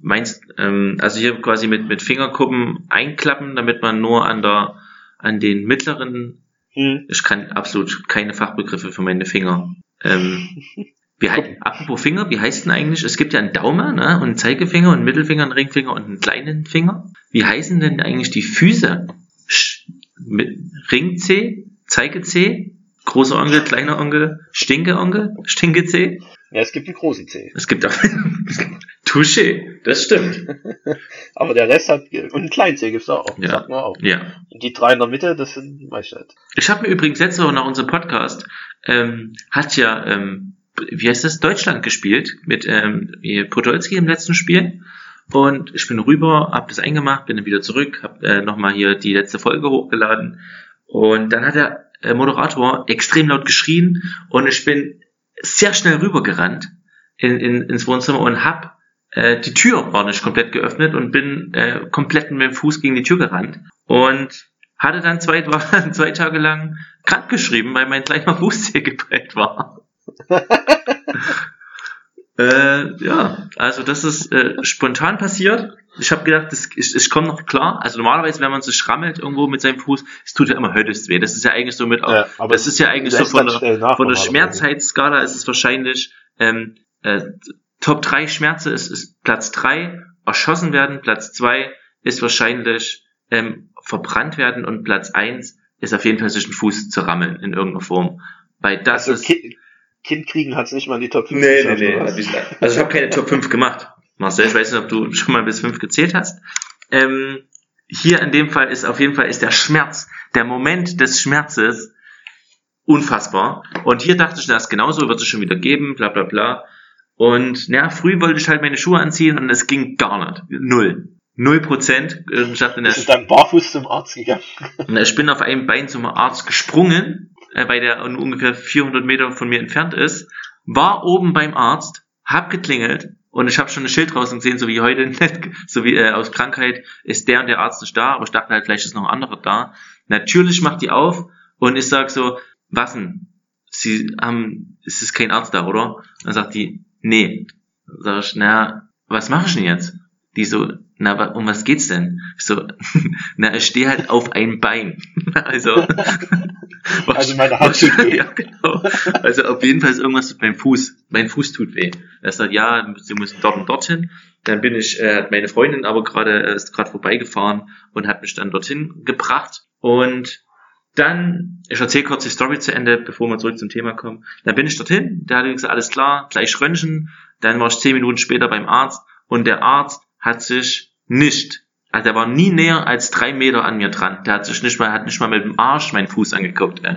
meinst, ähm, also hier quasi mit, mit Fingerkuppen einklappen, damit man nur an der, an den mittleren, hm. ich kann absolut keine Fachbegriffe für meine Finger. Ähm, wie heißt, apropos Finger, wie heißt denn eigentlich? Es gibt ja einen Daumen, ne? Und einen Zeigefinger, einen Mittelfinger, einen Ringfinger und einen kleinen Finger. Wie heißen denn eigentlich die Füße? Sch mit Ring C, Zeige C, großer Onkel, kleiner Onkel, Stinke Onkel, Stinke C. Ja, es gibt einen großen C. Es gibt auch Touché, das stimmt. Aber der Rest hat und einen kleinen C gibt's auch. Ja. Sagt man auch. Ja. Und die drei in der Mitte, das sind meistens. Ich habe mir übrigens letzte Woche nach unserem Podcast ähm, hat ja ähm, wie heißt das, Deutschland gespielt mit ähm, Podolski im letzten Spiel. Und ich bin rüber, hab das eingemacht, bin dann wieder zurück, hab äh, nochmal hier die letzte Folge hochgeladen. Und dann hat der äh, Moderator extrem laut geschrien und ich bin sehr schnell rübergerannt in, in, ins Wohnzimmer und hab äh, die Tür war nicht komplett geöffnet und bin äh, komplett mit dem Fuß gegen die Tür gerannt und hatte dann zwei, zwei Tage lang krank geschrieben, weil mein kleiner Fuß sehr geprägt war. äh, ja, also das ist äh, spontan passiert. Ich habe gedacht, das, ich, ich komme noch klar. Also normalerweise, wenn man sich schrammelt irgendwo mit seinem Fuß, es tut ja immer höllisch weh. Das ist ja eigentlich so mit, ja, das ist ja eigentlich so von der, von der Schmerzheitsskala ist es wahrscheinlich ähm, äh, Top 3 Schmerze ist, ist Platz 3, erschossen werden, Platz 2 ist wahrscheinlich ähm, verbrannt werden und Platz 1 ist auf jeden Fall sich den Fuß zu rammeln in irgendeiner Form. Weil das also, ist. Kind kriegen hat es nicht mal in die Top 5 nee, geschafft. Nee, nee, nee. Also ich habe keine Top 5 gemacht. Marcel, ich weiß nicht, ob du schon mal bis 5 gezählt hast. Ähm, hier in dem Fall ist auf jeden Fall ist der Schmerz, der Moment des Schmerzes unfassbar. Und hier dachte ich, das genauso wird es schon wieder geben, bla bla bla. Und ja, früh wollte ich halt meine Schuhe anziehen und es ging gar nicht. Null. Null Prozent. Ich dachte, ist dann barfuß zum Arzt gegangen? Ich bin auf einem Bein zum Arzt gesprungen äh, weil der ungefähr 400 Meter von mir entfernt ist, war oben beim Arzt, hab geklingelt und ich habe schon ein Schild draußen gesehen, so wie heute, so wie äh, aus Krankheit ist der und der Arzt nicht da, aber ich dachte halt, vielleicht ist noch ein anderer da. Natürlich macht die auf und ich sag so, was denn? Sie haben, es ist kein Arzt da, oder? Dann sagt die, nee. Dann sag ich, na, was mache ich denn jetzt? Die so, na, um was geht's denn? So, na, ich stehe halt auf einem Bein. also, also meine Hand tut weh. ja, genau. Also auf jeden Fall ist irgendwas mit meinem Fuß. Mein Fuß tut weh. Er sagt, ja, sie müssen dort und dorthin. Dann bin ich, äh, hat meine Freundin aber gerade, äh, ist gerade vorbeigefahren und hat mich dann dorthin gebracht. Und dann, ich erzähle kurz die Story zu Ende, bevor wir zurück zum Thema kommen. Dann bin ich dorthin, der hat gesagt, alles klar, gleich Röntgen. Dann war ich zehn Minuten später beim Arzt und der Arzt hat sich nicht, also der war nie näher als drei Meter an mir dran. Der hat sich nicht mal, hat nicht mal mit dem Arsch meinen Fuß angeguckt. Ey.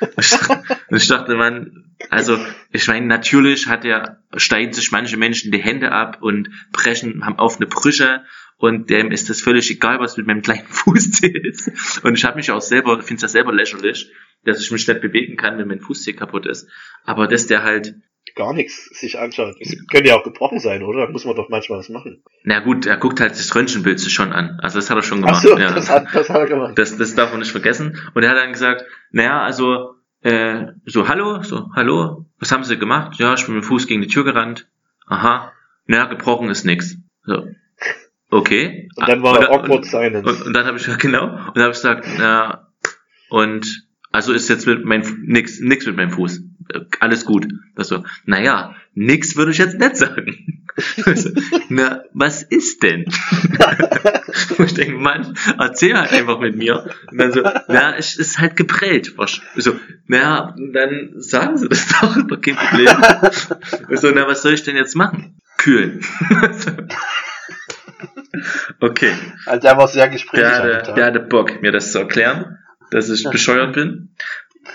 Und ich dachte, man, also ich meine, natürlich hat er, steigen sich manche Menschen die Hände ab und brechen, haben auf eine Brüche und dem ist das völlig egal, was mit meinem kleinen Fuß ist. Und ich habe mich auch selber, finde das selber lächerlich, dass ich mich nicht bewegen kann, wenn mein Fußzeh kaputt ist. Aber dass der halt gar nichts sich anschaut. Es könnte ja auch gebrochen sein, oder? Da muss man doch manchmal was machen. Na gut, er guckt halt das Röntgenbild sich schon an. Also das hat er schon gemacht. Ach so, ja. das, hat, das hat er gemacht. Das, das darf man nicht vergessen. Und er hat dann gesagt, naja, also äh, so, hallo, so, hallo, was haben Sie gemacht? Ja, ich bin mit dem Fuß gegen die Tür gerannt. Aha, naja, gebrochen ist nix. So. Okay. Und dann war und, awkward silence. Und, und dann habe ich gesagt, genau, und dann habe ich gesagt, na, und also ist jetzt mit meinem nix, nix mit meinem Fuß. Alles gut. Das so, naja, nix würde ich jetzt nicht sagen. Also, Na, was ist denn? Und ich denke, Mann, erzähl halt einfach mit mir. Und dann so, na, es ist halt geprellt. So, na, dann sagen Sie das doch, doch kein Problem. So, na, was soll ich denn jetzt machen? Kühlen. Okay. Also der war sehr gesprächig. Der Tag. der hatte Bock, mir das zu erklären, dass ich bescheuert bin.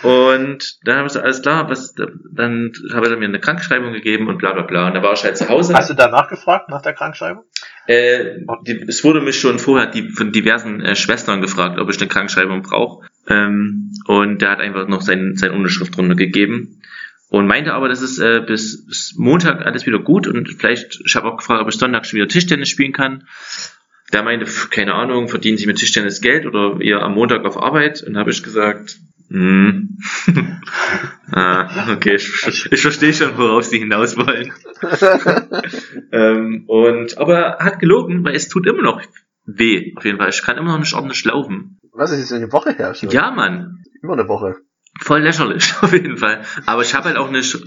Und dann habe ich so, alles klar, was, dann habe er mir eine Krankschreibung gegeben und bla bla bla. Und da war ich halt zu Hause. Hast du danach gefragt, nach der Krankschreibung? Äh, die, es wurde mich schon vorher die, von diversen äh, Schwestern gefragt, ob ich eine Krankschreibung brauche. Ähm, und der hat einfach noch sein, seine Unterschrift drunter gegeben. Und meinte aber, das ist äh, bis, bis Montag alles wieder gut und vielleicht, ich habe auch gefragt, ob ich Sonntag schon wieder Tischtennis spielen kann. Der meinte, keine Ahnung, verdienen Sie mit Tischtennis Geld oder eher am Montag auf Arbeit? Und habe ich gesagt, hm. ah, okay, ich, ich verstehe schon, worauf Sie hinaus wollen. ähm, und, aber er hat gelogen, weil es tut immer noch weh, auf jeden Fall. Ich kann immer noch nicht ordentlich laufen. Was ist jetzt eine Woche her schon? Ja, Mann. Über eine Woche. Voll lächerlich, auf jeden Fall. Aber ich habe halt auch nicht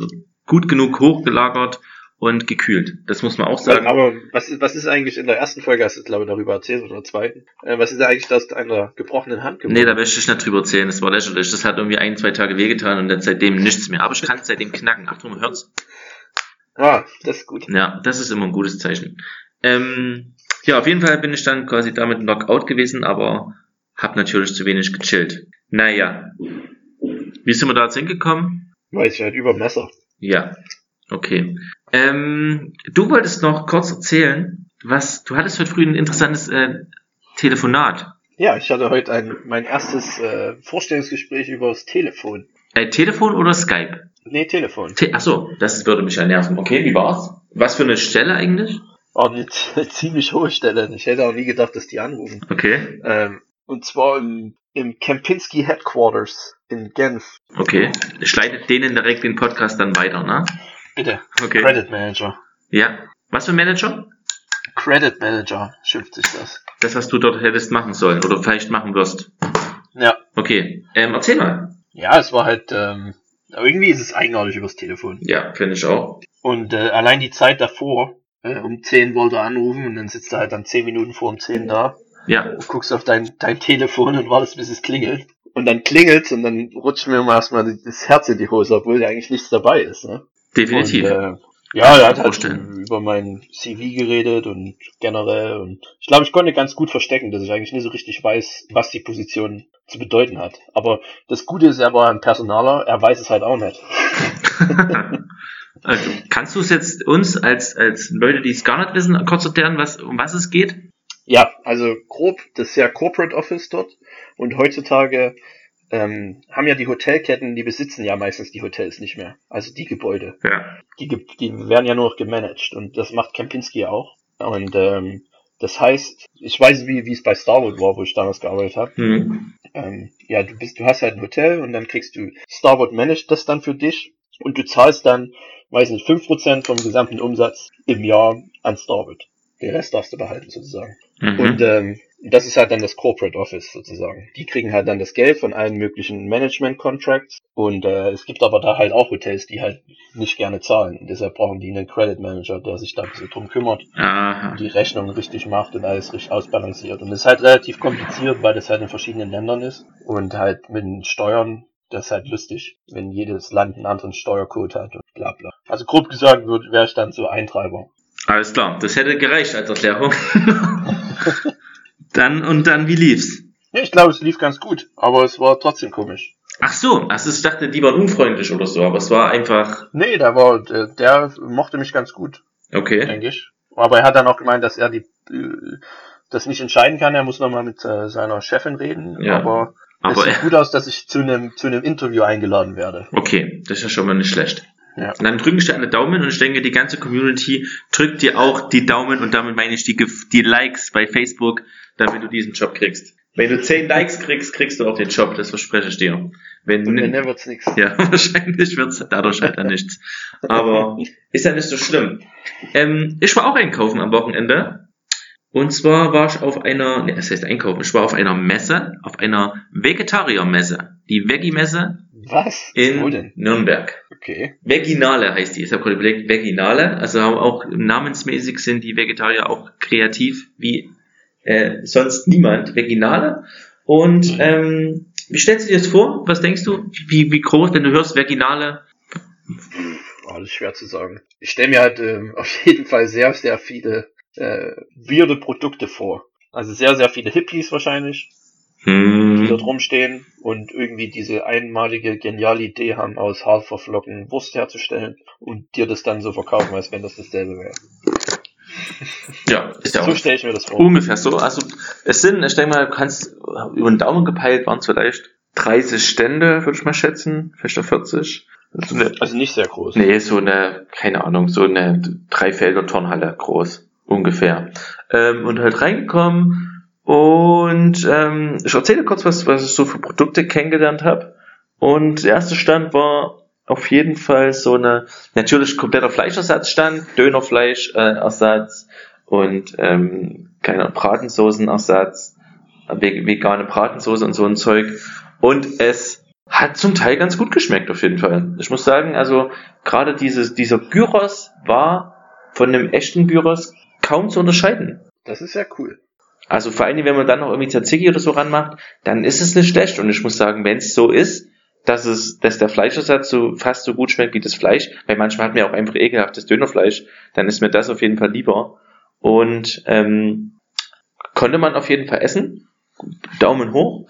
gut genug hochgelagert und gekühlt. Das muss man auch sagen. Aber was ist, was ist eigentlich in der ersten Folge, hast du glaube ich darüber erzählt, oder der zweiten, äh, was ist eigentlich das einer gebrochenen Hand geworden? Nee, da möchte ich nicht drüber erzählen, das war lächerlich. Das hat irgendwie ein, zwei Tage wehgetan und jetzt seitdem nichts mehr. Aber ich kann es seitdem knacken. Achtung, hört's. Ah, das ist gut. Ja, das ist immer ein gutes Zeichen. Ähm, ja, auf jeden Fall bin ich dann quasi damit Knockout gewesen, aber hab natürlich zu wenig gechillt. Naja. Wie sind wir da jetzt hingekommen? Weiß ich halt über Messer. Ja, okay. Ähm, du wolltest noch kurz erzählen, was, du hattest heute früh ein interessantes äh, Telefonat. Ja, ich hatte heute ein, mein erstes äh, Vorstellungsgespräch über das Telefon. Äh, Telefon oder Skype? Nee, Telefon. Te Ach so, das würde mich ja nerven. Okay, wie war's? Was für eine Stelle eigentlich? Eine, eine ziemlich hohe Stelle. Ich hätte auch nie gedacht, dass die anrufen. Okay, Ähm, und zwar im, im Kempinski Headquarters in Genf. okay. Ich leite denen direkt den Podcast dann weiter, ne? Bitte. Okay. Credit Manager. Ja. Was für ein Manager? Credit Manager schimpft sich das. Das, was du dort hättest machen sollen oder vielleicht machen wirst. Ja. Okay, ähm, erzähl mal. Ja, es war halt, ähm, aber irgendwie ist es eigenartig übers Telefon. Ja, finde ich auch. Und äh, allein die Zeit davor, äh, um 10 wollte er anrufen und dann sitzt er halt dann 10 Minuten vor um 10 da Ja, und guckst auf dein, dein Telefon und wartest, bis es klingelt. Und dann klingelt's und dann rutscht mir mal erstmal das Herz in die Hose, obwohl da eigentlich nichts dabei ist. Ne? Definitiv. Und, äh, ja, er hat halt über mein CV geredet und generell und ich glaube, ich konnte ganz gut verstecken, dass ich eigentlich nicht so richtig weiß, was die Position zu bedeuten hat. Aber das Gute ist, er war ein Personaler, er weiß es halt auch nicht. also, kannst du es jetzt uns als, als Leute, die es gar nicht wissen, kurz erklären, was, um was es geht? Ja, also grob, das ist ja Corporate Office dort und heutzutage ähm, haben ja die Hotelketten, die besitzen ja meistens die Hotels nicht mehr, also die Gebäude. Ja. Die, die werden ja nur noch gemanagt und das macht Kempinski auch. Und ähm, das heißt, ich weiß, wie wie es bei Starwood war, wo ich damals gearbeitet habe. Hm. Ähm, ja, du bist, du hast halt ein Hotel und dann kriegst du Starwood managt das dann für dich und du zahlst dann, weiß nicht, 5% vom gesamten Umsatz im Jahr an Starwood. Den Rest darfst du behalten sozusagen. Mhm. Und ähm, das ist halt dann das Corporate Office sozusagen. Die kriegen halt dann das Geld von allen möglichen Management-Contracts. Und äh, es gibt aber da halt auch Hotels, die halt nicht gerne zahlen. Und deshalb brauchen die einen Credit Manager, der sich da ein bisschen drum kümmert, Aha. die Rechnung richtig macht und alles richtig ausbalanciert. Und es ist halt relativ kompliziert, weil das halt in verschiedenen Ländern ist. Und halt mit den Steuern, das ist halt lustig, wenn jedes Land einen anderen Steuercode hat und bla bla. Also grob gesagt wäre ich dann so Eintreiber. Alles klar, das hätte gereicht als Erklärung. dann, und dann, wie lief's? Ja, ich glaube, es lief ganz gut, aber es war trotzdem komisch. Ach so, also ich dachte, die waren unfreundlich oder so, aber es war einfach, Nee, der war, der, der mochte mich ganz gut, okay. denke ich. Aber er hat dann auch gemeint, dass er die, äh, das nicht entscheiden kann. Er muss nochmal mit äh, seiner Chefin reden. Ja. Aber, Aber es sieht gut aus, dass ich zu einem, zu einem Interview eingeladen werde. Okay, das ist ja schon mal nicht schlecht. Ja. Und dann drücken ich dir alle Daumen und ich denke, die ganze Community drückt dir auch die Daumen und damit meine ich die, die Likes bei Facebook, damit du diesen Job kriegst. Wenn du 10 Likes kriegst, kriegst du auch den Job, das verspreche ich dir. Wenn, Und wenn, dann wird's nix. ja, wahrscheinlich wird's dadurch halt dann nichts. Aber ist ja nicht so schlimm. Ähm, ich war auch einkaufen am Wochenende. Und zwar war ich auf einer, ne, das heißt einkaufen, ich war auf einer Messe, auf einer Vegetariermesse. Die Veggie-Messe Was? In? Nürnberg. Okay. Veginale heißt die. Ich habe gerade überlegt, Veginale. Also auch namensmäßig sind die Vegetarier auch kreativ wie äh, sonst niemand. Veginale. Und ähm, wie stellst du dir das vor? Was denkst du? Wie, wie groß, wenn du hörst Veginale? Ist schwer zu sagen. Ich stelle mir halt ähm, auf jeden Fall sehr, sehr viele äh, weirde Produkte vor. Also sehr, sehr viele Hippies wahrscheinlich, die Hm. dort rumstehen und irgendwie diese einmalige geniale Idee haben, aus Haferflocken Wurst herzustellen und dir das dann so verkaufen, als wenn das dasselbe wäre. Ja, ist ja So stelle ich mir das vor. ungefähr so. Also es sind, ich denke mal, du kannst über den Daumen gepeilt, waren es vielleicht 30 Stände, würde ich mal schätzen, vielleicht auch 40. So eine, Also nicht sehr groß. nee, so eine, keine Ahnung, so eine Dreifelder Turnhalle groß, ungefähr. Ähm, und halt reingekommen und ähm, ich erzähle kurz, was, was ich so für Produkte kennengelernt habe. Und der erste Stand war auf jeden Fall so eine, natürlich kompletter Fleischersatzstand, Dönerfleischersatz äh, und ähm, keine Bratensoßenersatz, ve- vegane Bratensoße und so ein Zeug. Und es hat zum Teil ganz gut geschmeckt auf jeden Fall. Ich muss sagen, also gerade dieses, dieser Gyros war von einem echten Gyros kaum zu unterscheiden. Das ist ja cool. Also vor Dingen, wenn man dann noch irgendwie Tzatziki oder so ranmacht, dann ist es nicht schlecht. Und ich muss sagen, wenn es so ist, dass es, dass der Fleischersatz so fast so gut schmeckt wie das Fleisch, weil manchmal hat man ja auch einfach ekelhaftes Dönerfleisch, dann ist mir das auf jeden Fall lieber. Und ähm, konnte man auf jeden Fall essen. Daumen hoch.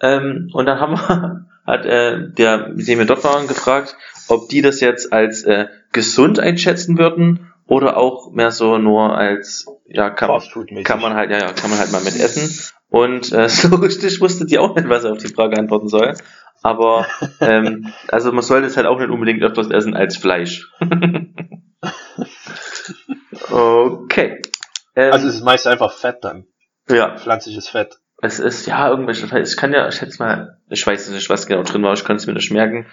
Ähm, und dann haben wir, hat äh, der, mit dem wir dort waren, gefragt, ob die das jetzt als äh, gesund einschätzen würden oder auch mehr so nur als ja kann kann man halt ja ja kann man halt mal mit essen und äh, so richtig wusste die auch nicht was er auf die Frage antworten soll aber ähm, also man sollte es halt auch nicht unbedingt öfters essen als Fleisch okay ähm, Also es ist meist einfach Fett dann. ja Pflanzliches Fett. es ist ja irgendwelche, ich kann ja, ich schätze mal, ich weiß nicht, was genau drin war, ich kann es mir nicht merken.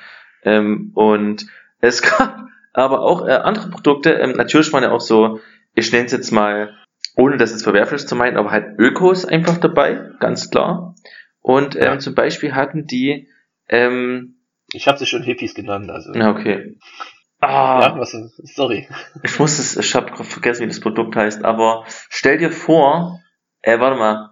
Ähm, und es gab aber auch äh, andere Produkte, ähm, natürlich waren ja auch so, ich nenne es jetzt mal, ohne das jetzt verwerflich zu meinen, aber halt Ökos einfach dabei, ganz klar. Und ähm, Ja. zum Beispiel hatten die, ähm, Ich habe sie schon Hippies genannt, also. na okay. Ah, Ja, was sorry. ich muss es, ich habe vergessen, wie das Produkt heißt, aber stell dir vor, äh, warte mal,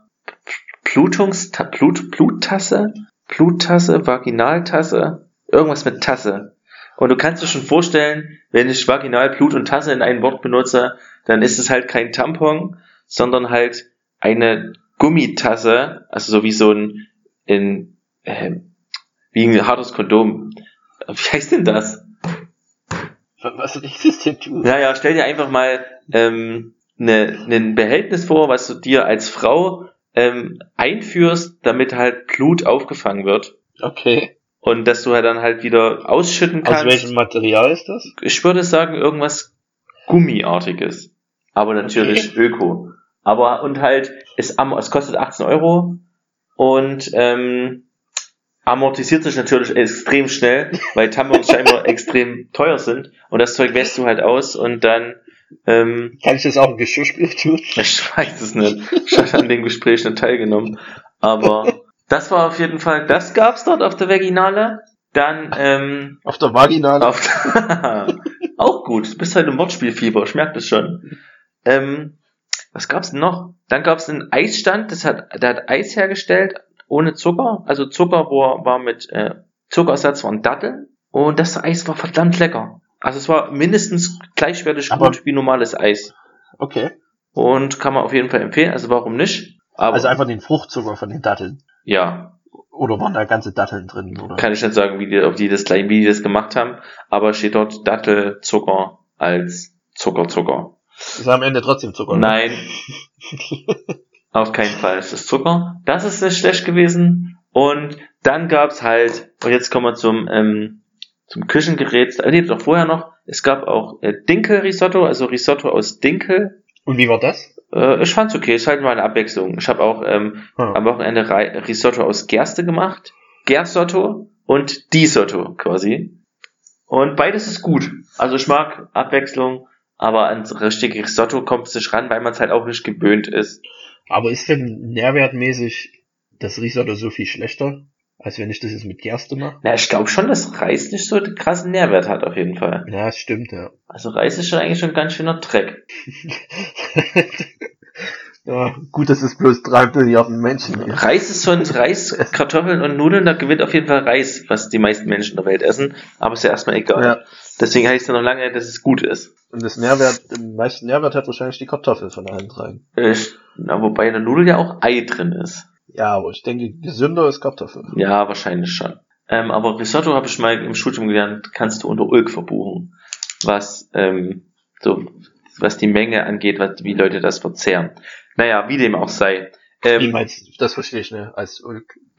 Plutungs, Plut, Bluttasse, Bluttasse, Vaginaltasse, irgendwas mit Tasse. Und du kannst dir schon vorstellen, wenn ich Vaginal, Blut und Tasse in ein Wort benutze, dann ist es halt kein Tampon, sondern halt eine Gummitasse, also so wie so ein, ein äh, wie ein hartes Kondom. Wie heißt denn das? Was ist das denn du? Ja, ja, stell dir einfach mal ähm, ne, ein Behältnis vor, was du dir als Frau ähm, einführst, damit halt Blut aufgefangen wird. Okay. Und dass du halt dann halt wieder ausschütten Aus kannst. welchem Material ist das? Ich würde sagen, irgendwas Gummiartiges. Aber natürlich Öko. Aber und halt, es, es kostet 18 Euro und ähm, amortisiert sich natürlich extrem schnell, weil Tampons scheinbar extrem teuer sind. Und das Zeug wäschst du halt aus und dann ähm, Kann ich das auch im Geschirrspiel tun? ich weiß es nicht. Ich habe an dem Gespräch nicht teilgenommen. Aber das war auf jeden Fall, das gab's dort auf der Veginale. Dann ähm, Auf der Vaginale? auf auch gut. Du bist halt im Wortspielfieber, ich merke das schon. Ähm, was gab's denn noch? Dann gab's einen Eisstand, das hat, der hat Eis hergestellt ohne Zucker. Also Zucker war, war mit äh, Zuckerersatz waren Datteln und das Eis war verdammt lecker. Also es war mindestens gleichwertig Aber- gut wie normales Eis. Okay. Und kann man auf jeden Fall empfehlen, also warum nicht? Aber Also einfach den Fruchtzucker von den Datteln. Ja, Oder waren da ganze Datteln drin, oder? kann ich nicht sagen, wie die, ob die das gleich, wie die das gemacht haben, aber steht dort Dattelzucker als Zucker, Zucker. Ist am Ende trotzdem Zucker. ne? Nein, auf keinen Fall ist es Zucker. Das ist nicht schlecht gewesen. Und dann gab's halt, und jetzt kommen wir zum, ähm, zum Küchengerät, äh, nee, doch vorher noch, es gab auch äh, Dinkel-Risotto, also Risotto aus Dinkel. Und wie war das? Äh, ich fand's okay, ist halt mal eine Abwechslung. Ich habe auch ähm, Hm. am Wochenende Rei- Risotto aus Gerste gemacht. Gersotto und Disotto quasi. Und beides ist gut. Also ich mag Abwechslung, aber an so richtige Risotto kommt es nicht ran, weil man es halt auch nicht gewöhnt ist. Aber ist denn nährwertmäßig das Risotto so viel schlechter als wenn ich das jetzt mit Gerste mache. Na, ich glaube schon, dass Reis nicht so einen krassen Nährwert hat, auf jeden Fall. Ja, das stimmt, ja. Also Reis ist schon eigentlich schon ein ganz schöner Dreck. ja, gut, dass es bloß drei Milliarden Menschen gibt. Reis ist so ein Reis, Kartoffeln und Nudeln, da gewinnt auf jeden Fall Reis, was die meisten Menschen der Welt essen. Aber ist ja erstmal egal. Ja. Deswegen heißt es ja noch lange, dass es gut ist. Und das Nährwert, den meisten Nährwert hat wahrscheinlich die Kartoffel von allen dreien. Äh, na, wobei in der Nudel ja auch Ei drin ist. Ja, aber ich denke, gesünder ist Kartoffel. Ja, wahrscheinlich schon. Ähm, aber Risotto habe ich mal im Studium gelernt, kannst du unter Ulk verbuchen. Was, ähm, so, was die Menge angeht, was, wie Leute das verzehren. Naja, wie dem auch sei. Wie Ähm, meinst du? Das verstehe ich, ne? Als,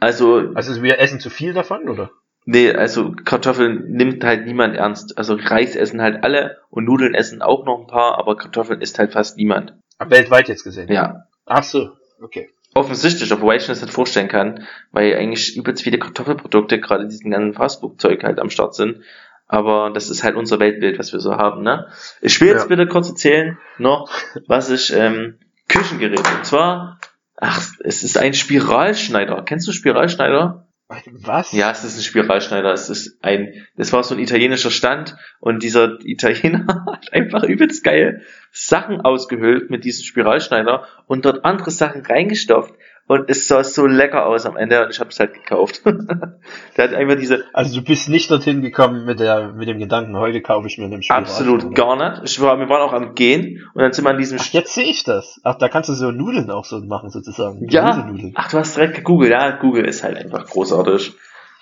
also, also wir essen zu viel davon, oder? nee, also Kartoffeln nimmt halt niemand ernst. Also Reis essen halt alle und Nudeln essen auch noch ein paar, aber Kartoffeln isst halt fast niemand. Weltweit jetzt gesehen. Ja. Ach so, okay. Offensichtlich, obwohl ich mir das nicht vorstellen kann, weil eigentlich übelst viele Kartoffelprodukte, gerade diesen ganzen Fastfood-Zeug halt am Start sind. Aber das ist halt unser Weltbild, was wir so haben, ne? Ich will jetzt Ja. bitte kurz erzählen, noch, was ich, ähm, Küchengerät, und zwar, ach, es ist ein Spiralschneider. Kennst du Spiralschneider? Was? Ja, es ist ein Spiralschneider. Es ist ein, das war so ein italienischer Stand und dieser Italiener hat einfach übelst geil Sachen ausgehöhlt mit diesem Spiralschneider und dort andere Sachen reingestopft und es sah so lecker aus am Ende und ich habe es halt gekauft. Der hat einfach diese Also du bist nicht dorthin gekommen mit der mit dem Gedanken, heute kaufe ich mir einen Spiel. absolut gar nicht. Ich war, wir waren auch am Gehen und dann sind wir an diesem Ach, jetzt sehe ich das. Ach, da kannst du so Nudeln auch so machen, sozusagen. ja. Ach, du hast direkt gegoogelt. Ja, Google ist halt einfach großartig.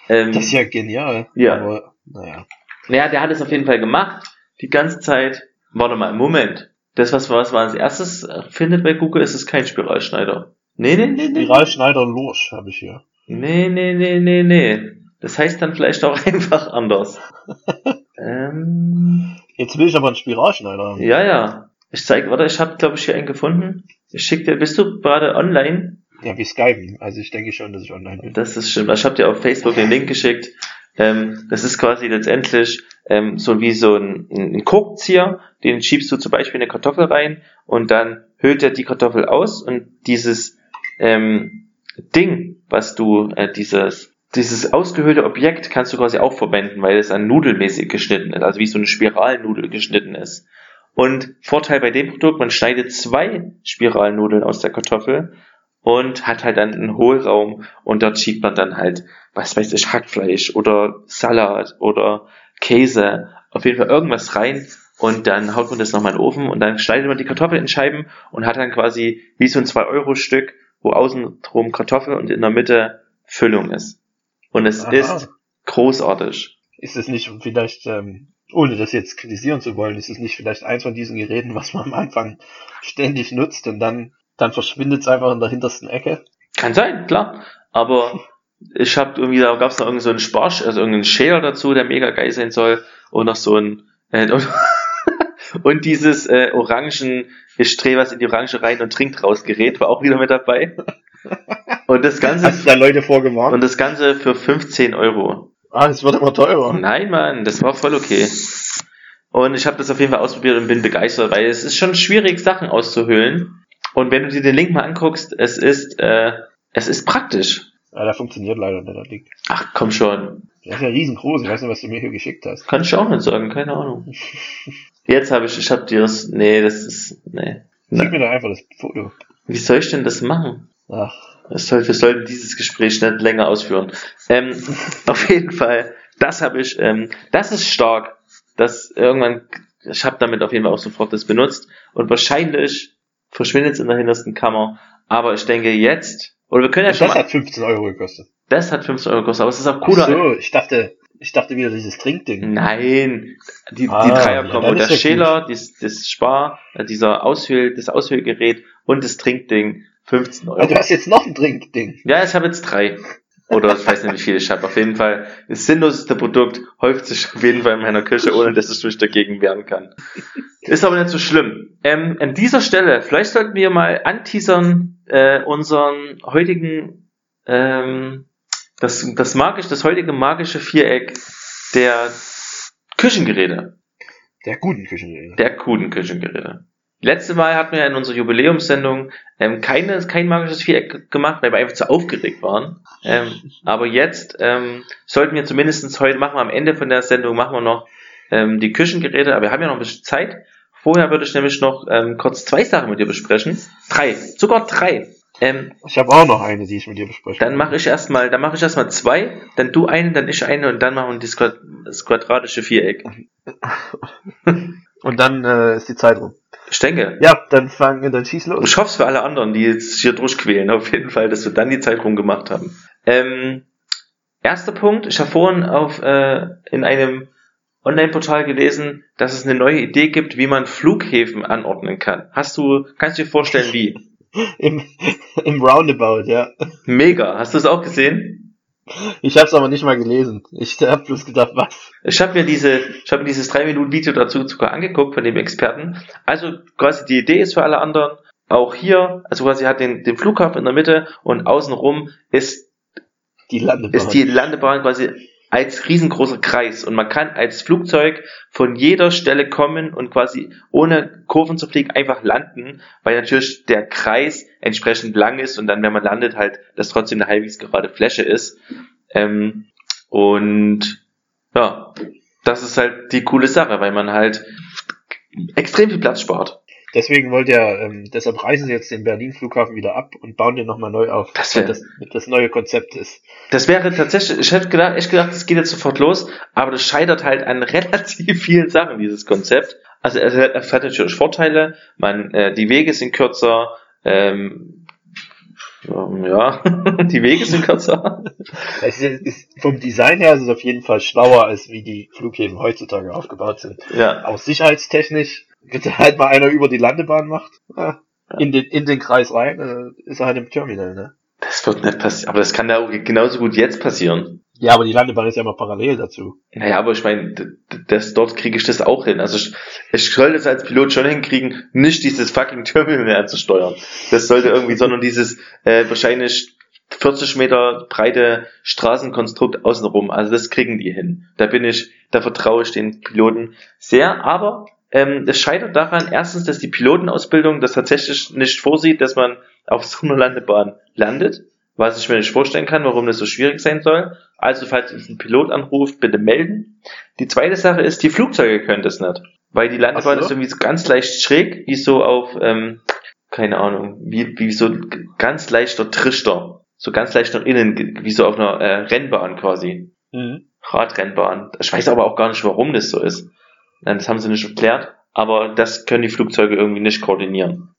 Ähm, Das ist ja genial. Ja. Aber, naja. Naja, der hat es auf jeden Fall gemacht. Die ganze Zeit. Warte mal, Moment. Das, was, was man als erstes äh, findet bei Google, ist es kein Spiralschneider. Nee, nee, nee, nee. Spiralschneider Lurch habe ich hier. Nee, nee, nee, nee, nee. Das heißt dann vielleicht auch einfach anders. ähm, Jetzt will ich aber einen Spiralschneider haben. ja, ja. Ich zeig, warte, ich habe, glaube ich, hier einen gefunden. Ich schick dir, bist du gerade online? Ja, wie Skypen. Also ich denke schon, dass ich online bin. Das ist stimmt. Ich habe dir auf Facebook den Link geschickt. Ähm, das ist quasi letztendlich ähm, so wie so ein, ein Korkzieher, den schiebst du zum Beispiel in eine Kartoffel rein und dann hüllt er die Kartoffel aus und dieses ähm, Ding, was du, äh, dieses, dieses ausgehöhlte Objekt kannst du quasi auch verwenden, weil es dann nudelmäßig geschnitten ist, also wie so eine Spiralnudel geschnitten ist. Und Vorteil bei dem Produkt, man schneidet zwei Spiralnudeln aus der Kartoffel und hat halt dann einen Hohlraum und dort schiebt man dann halt, was weiß ich, Hackfleisch oder Salat oder Käse, auf jeden Fall irgendwas rein und dann haut man das nochmal in den Ofen und dann schneidet man die Kartoffel in Scheiben und hat dann quasi wie so ein 2-Euro-Stück, wo außen drum Kartoffel und in der Mitte Füllung ist. Und es Aha. ist großartig. Ist es nicht vielleicht, ähm, ohne das jetzt kritisieren zu wollen, ist es nicht vielleicht eins von diesen Geräten, was man am Anfang ständig nutzt und dann, dann verschwindet es einfach in der hintersten Ecke? Kann sein, klar. Aber ich habe irgendwie, da gab es noch irgendeinen so einen Sparsch, also irgendeinen Share dazu, der mega geil sein soll. Und noch so ein äh, und, dieses äh, Orangen, ich drehe was in die Orange rein und trinkt raus Gerät war auch wieder mit dabei. Und das Ganze Hast du da Leute vorgewarnt? und das Ganze für 15 Euro. ah, es wird immer teurer. Nein, Mann, das war voll okay. Und ich habe das auf jeden Fall ausprobiert und bin begeistert, weil es ist schon schwierig, Sachen auszuhöhlen. Und wenn du dir den Link mal anguckst, es ist, äh, es ist praktisch. Ja, der funktioniert leider nicht, der Link. Ach, komm schon. Der ist ja riesengroß, ich weiß nicht, was du mir hier geschickt hast. Kann ich auch nicht sagen, keine Ahnung. Jetzt habe ich, ich habe dir das, nee, das ist, nee. Schick mir doch einfach das Foto. wie soll ich denn das machen? Ach, soll, wir sollten dieses Gespräch nicht länger ausführen. Ähm, auf jeden Fall, das habe ich, ähm, das ist stark. Das irgendwann, ich habe damit auf jeden Fall auch sofort das benutzt und wahrscheinlich verschwindet es in der hintersten Kammer. Aber ich denke jetzt, oder wir können ja und schon das mal, hat 15 Euro gekostet. das hat 15 Euro gekostet, aber es ist auch Ach cooler. so, ich dachte, ich dachte wieder dieses Trinkding. Nein, die, Ah, die ja, Dreierkombo, dann der ja Schäler, das, das Spar, äh, dieser Aushöhl, das Aushöhlgerät und das Trinkding, 15 Ah, Euro. du hast jetzt noch ein Trinkding. Ja, ich habe jetzt drei. Oder ich weiß nicht, wie viele ich habe. Auf jeden Fall, das sinnloseste Produkt häuft sich auf jeden Fall in meiner Küche, ohne dass ich mich dagegen wehren kann. Ist aber nicht so schlimm. Ähm, an dieser Stelle, vielleicht sollten wir mal anteasern äh, unseren heutigen, ähm, das, das magisch, das heutige magische Viereck der Küchengeräte, Der guten Küchengeräte. der guten Küchengeräte. Letzte Mal hatten wir in unserer Jubiläumssendung ähm, keine, kein magisches Viereck gemacht, weil wir einfach zu aufgeregt waren. Ähm, aber jetzt ähm, sollten wir zumindestens heute machen wir am Ende von der Sendung machen wir noch ähm, die Küchengeräte, aber wir haben ja noch ein bisschen Zeit. Vorher würde ich nämlich noch ähm, kurz zwei Sachen mit dir besprechen. Drei, sogar drei. Ähm, Ich habe auch noch eine, die ich mit dir bespreche. dann mache ich erstmal, dann mache ich erstmal zwei, dann du eine, dann ich eine und dann machen wir das, Quad das quadratische Viereck. Und dann äh, ist die Zeit rum. Ich denke. Ja, dann fangen, dann schieß los. Ich hoffe es für alle anderen, die jetzt hier durchquälen, auf jeden Fall, dass wir dann die Zeit rumgemacht haben. Ähm, erster Punkt, ich habe vorhin auf, äh, in einem Online-Portal gelesen, dass es eine neue Idee gibt, wie man Flughäfen anordnen kann. Hast du, kannst du dir vorstellen, wie? Im, Im Roundabout, ja. Mega. Hast du es auch gesehen? Ich habe es aber nicht mal gelesen. Ich habe bloß gedacht, was? Ich habe mir diese, ich habe mir dieses drei Minuten Video dazu sogar angeguckt von dem Experten. Also quasi die Idee ist für alle anderen auch hier, also quasi hat den, den Flughafen in der Mitte und außenrum ist Die Landebahn. ist die Landebahn quasi als riesengroßer Kreis und man kann als Flugzeug von jeder Stelle kommen und quasi ohne Kurven zu fliegen einfach landen, weil natürlich der Kreis entsprechend lang ist und dann, wenn man landet, halt das trotzdem eine halbwegs gerade Fläche ist. Ähm, und ja, das ist halt die coole Sache, weil man halt extrem viel Platz spart. Deswegen wollt ihr, ähm, deshalb reißen sie jetzt den Berlin-Flughafen wieder ab und bauen den nochmal neu auf. Das wär- das, das neue Konzept ist. Das wäre tatsächlich, ich hätte gedacht, echt gedacht, das geht jetzt sofort los, aber das scheitert halt an relativ vielen Sachen, dieses Konzept. Also es hat, es hat natürlich Vorteile, man, äh, die Wege sind kürzer, ähm, ähm, ja, die Wege sind kürzer. Es ist, ist, vom Design her ist es auf jeden Fall schlauer, als wie die Flughäfen heutzutage aufgebaut sind. Ja, Auch sicherheitstechnisch, halt mal einer über die Landebahn macht, ja, in, den, in den Kreis rein, äh, ist er halt im Terminal, ne? das wird nicht passieren, aber das kann ja auch genauso gut jetzt passieren. Ja, aber die Landebahn ist ja immer parallel dazu. Naja, aber ich meine, das, dort kriege ich das auch hin. Also ich, ich sollte es als Pilot schon hinkriegen, nicht dieses fucking Terminal mehr anzusteuern. Das sollte irgendwie, sondern dieses äh, wahrscheinlich 40 Meter breite Straßenkonstrukt außenrum. Also das kriegen die hin. Da bin ich, da vertraue ich den Piloten sehr. Aber ähm, es scheitert daran, erstens, dass die Pilotenausbildung das tatsächlich nicht vorsieht, dass man auf so einer Landebahn landet, was ich mir nicht vorstellen kann, warum das so schwierig sein soll. Also, falls uns ein Pilot anruft, bitte melden. Die zweite Sache ist, die Flugzeuge können das nicht. Weil die Landebahn so. ist irgendwie so ganz leicht schräg, wie so auf, ähm, keine Ahnung, wie, wie so ein ganz leichter Trichter. So ganz leicht nach innen, wie so auf einer äh, Rennbahn quasi. Mhm. Radrennbahn. Ich weiß aber auch gar nicht, warum das so ist. Nein, Das haben sie nicht erklärt, aber das können die Flugzeuge irgendwie nicht koordinieren.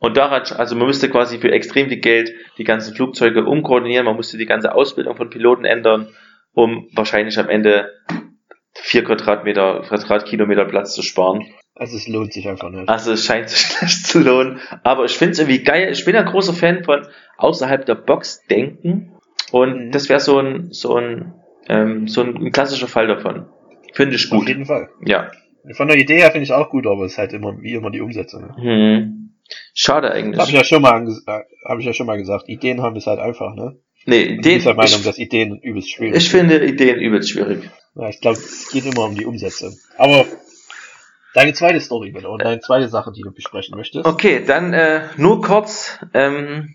Und daran, also man müsste quasi für extrem viel Geld die ganzen Flugzeuge umkoordinieren, man musste die ganze Ausbildung von Piloten ändern, um wahrscheinlich am Ende vier Quadratmeter, Quadratkilometer Platz zu sparen. Also es lohnt sich einfach nicht. Also es scheint sich schlecht zu lohnen. Aber ich finde es irgendwie geil. Ich bin ein großer Fan von außerhalb der Box denken. Und Mhm. das wäre so ein, so ein, ähm, so ein klassischer Fall davon. Finde ich Auf gut. jeden Fall. Ja. Von der Idee her finde ich auch gut, aber es ist halt immer, wie immer die Umsetzung. Ne? Hm. Schade Habe ich eigentlich. ja schon mal, äh, hab ich ja schon mal gesagt. Ideen haben ist halt einfach, ne? Nee, Und ich bin Ideen, der Meinung, ich, dass Ideen übelst schwierig ich finde Ideen übelst schwierig. Ja, ich glaube, es geht immer um die Umsetzung. Aber deine zweite Story, bitte, und deine zweite Sache, die du besprechen möchtest. Okay, dann äh, nur kurz, ähm,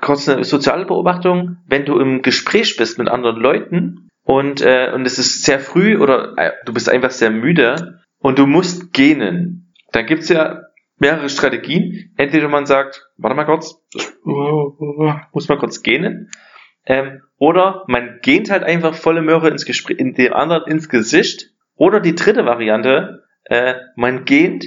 kurz eine soziale Beobachtung. Wenn du im Gespräch bist mit anderen Leuten und, äh, und es ist sehr früh oder äh, du bist einfach sehr müde und du musst gähnen, dann gibt's ja mehrere Strategien. Entweder man sagt, warte mal kurz, ich muss mal kurz gähnen. Ähm, oder man gähnt halt einfach volle Möhre ins Gespräch, in dem anderen ins Gesicht. Oder die dritte Variante, äh, man gähnt,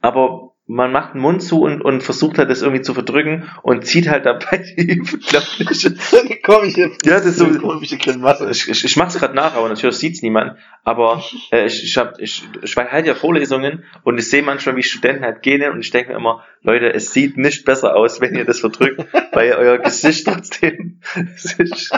aber man macht den Mund zu und, und versucht halt das irgendwie zu verdrücken und zieht halt dabei die unglaubliche eine komische, Ja, das ist so- eine komische Grimasse. ich, ich, ich mach's gerade nach, aber natürlich sieht's niemand. Aber äh, ich, ich, hab, ich, ich halte ja Vorlesungen und ich sehe manchmal, wie Studenten halt gehen und ich denke mir immer, Leute, es sieht nicht besser aus, wenn ihr das verdrückt, weil euer Gesicht trotzdem sich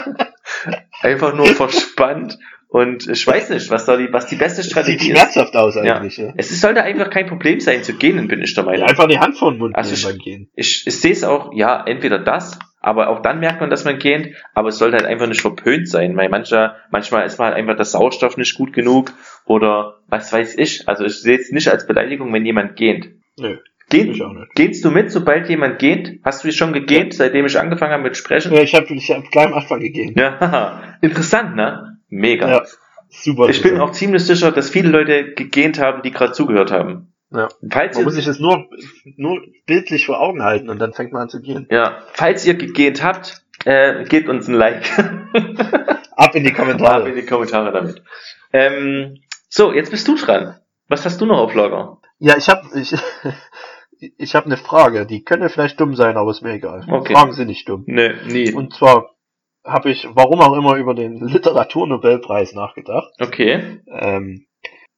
einfach nur verspannt. Und ich weiß nicht, was da die, was die beste Sieht Strategie ist. schmerzhaft aus eigentlich, ja. Es ist, sollte einfach kein Problem sein zu gehen, bin ich der ja. Meinung. Einfach die Hand vor den Mund Also ich- Gehen. Ich, ich sehe es auch, ja, entweder das, aber auch dann merkt man, dass man gähnt, aber es sollte halt einfach nicht verpönt sein, weil mancher, manchmal ist mal halt einfach der Sauerstoff nicht gut genug oder was weiß ich. Also ich sehe es nicht als Beleidigung, wenn jemand gähnt. Nö. Geh, Ich auch nicht. gehst du mit, sobald jemand geht? Hast du dich schon gegähnt, seitdem ich angefangen habe mit Sprechen? Ja, ich habe ich hab gleich am Anfang gegeben. Ja, haha. interessant, ne? Mega. Ja, super. Ich bin auch ziemlich sicher, dass viele Leute gegähnt haben, die gerade zugehört haben. Ja. Falls Man ihr, muss sich das nur, nur bildlich vor Augen halten und dann fängt man an zu gehen. ja, falls ihr gegähnt habt, äh, gebt uns ein Like. Ab in die Ab Kommentare. in die Kommentare damit. Ähm, so, jetzt bist du dran. Was hast du noch auf Lager? Ja, ich habe ich, ich hab eine Frage. Die könnte vielleicht dumm sein, aber ist mir egal. Okay. Fragen sind nicht dumm. Nö, nie. Und zwar habe ich, warum auch immer, über den Literaturnobelpreis nachgedacht. Okay. Ähm,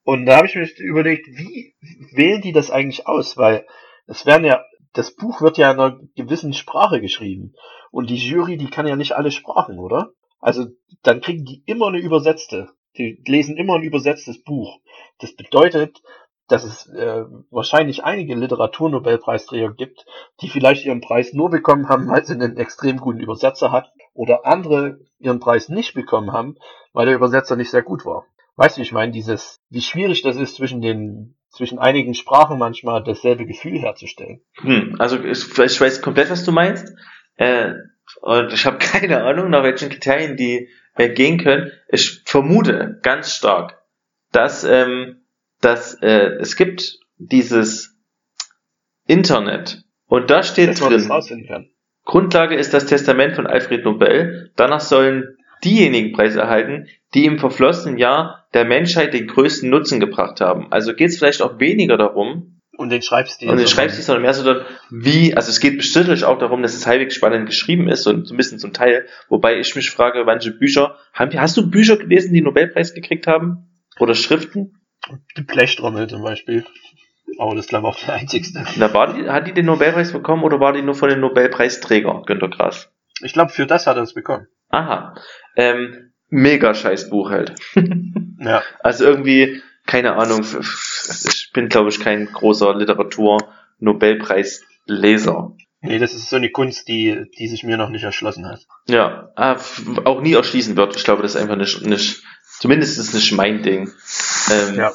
und da habe ich mir überlegt, wie wählen die das eigentlich aus? Weil es werden ja, das Buch wird ja in einer gewissen Sprache geschrieben. Und die Jury, die kann ja nicht alle Sprachen, oder? Also dann kriegen die immer eine übersetzte. Die lesen immer ein übersetztes Buch. Das bedeutet, dass es äh, wahrscheinlich einige Literaturnobelpreisträger gibt, die vielleicht ihren Preis nur bekommen haben, weil sie einen extrem guten Übersetzer hatten, oder andere ihren Preis nicht bekommen haben, weil der Übersetzer nicht sehr gut war. Weißt du, ich meine, dieses, wie schwierig das ist, zwischen den, zwischen einigen Sprachen manchmal dasselbe Gefühl herzustellen. Hm, also ich, ich weiß komplett, was du meinst. Äh, und ich habe keine Ahnung, nach welchen Kriterien die äh, gehen können. Ich vermute ganz stark, dass, ähm, dass äh, es gibt dieses Internet und da steht Dass man das drin, rausfinden kann. Grundlage ist das Testament von Alfred Nobel. Danach sollen diejenigen Preise erhalten, die im verflossenen Jahr der Menschheit den größten Nutzen gebracht haben. Also geht es vielleicht auch weniger darum, Und den Schreibstil. und den sondern- Schreibstil, sondern mehr so dann, wie, also es geht bestimmt auch darum, dass es halbwegs spannend geschrieben ist und so ein bisschen zum Teil, wobei ich mich frage, manche Bücher, haben, hast du Bücher gelesen, die Nobelpreis gekriegt haben? Oder Schriften? Die Blechtrommel zum Beispiel. Aber das ist glaube ich auch der einzigste. Na, war die, hat die den Nobelpreis bekommen oder war die nur von den Nobelpreisträger, Günter Grass? Ich glaube, für das hat er es bekommen. Aha. Ähm, mega scheiß Buch halt. Ja. Also irgendwie, keine Ahnung, ich bin glaube ich kein großer Literatur-Nobelpreis-Leser. Nee, das ist so eine Kunst, die, die sich mir noch nicht erschlossen hat. Ja, ah, auch nie erschließen wird. Ich glaube, das ist einfach nicht, nicht zumindest ist es nicht mein Ding. Ähm, Ja.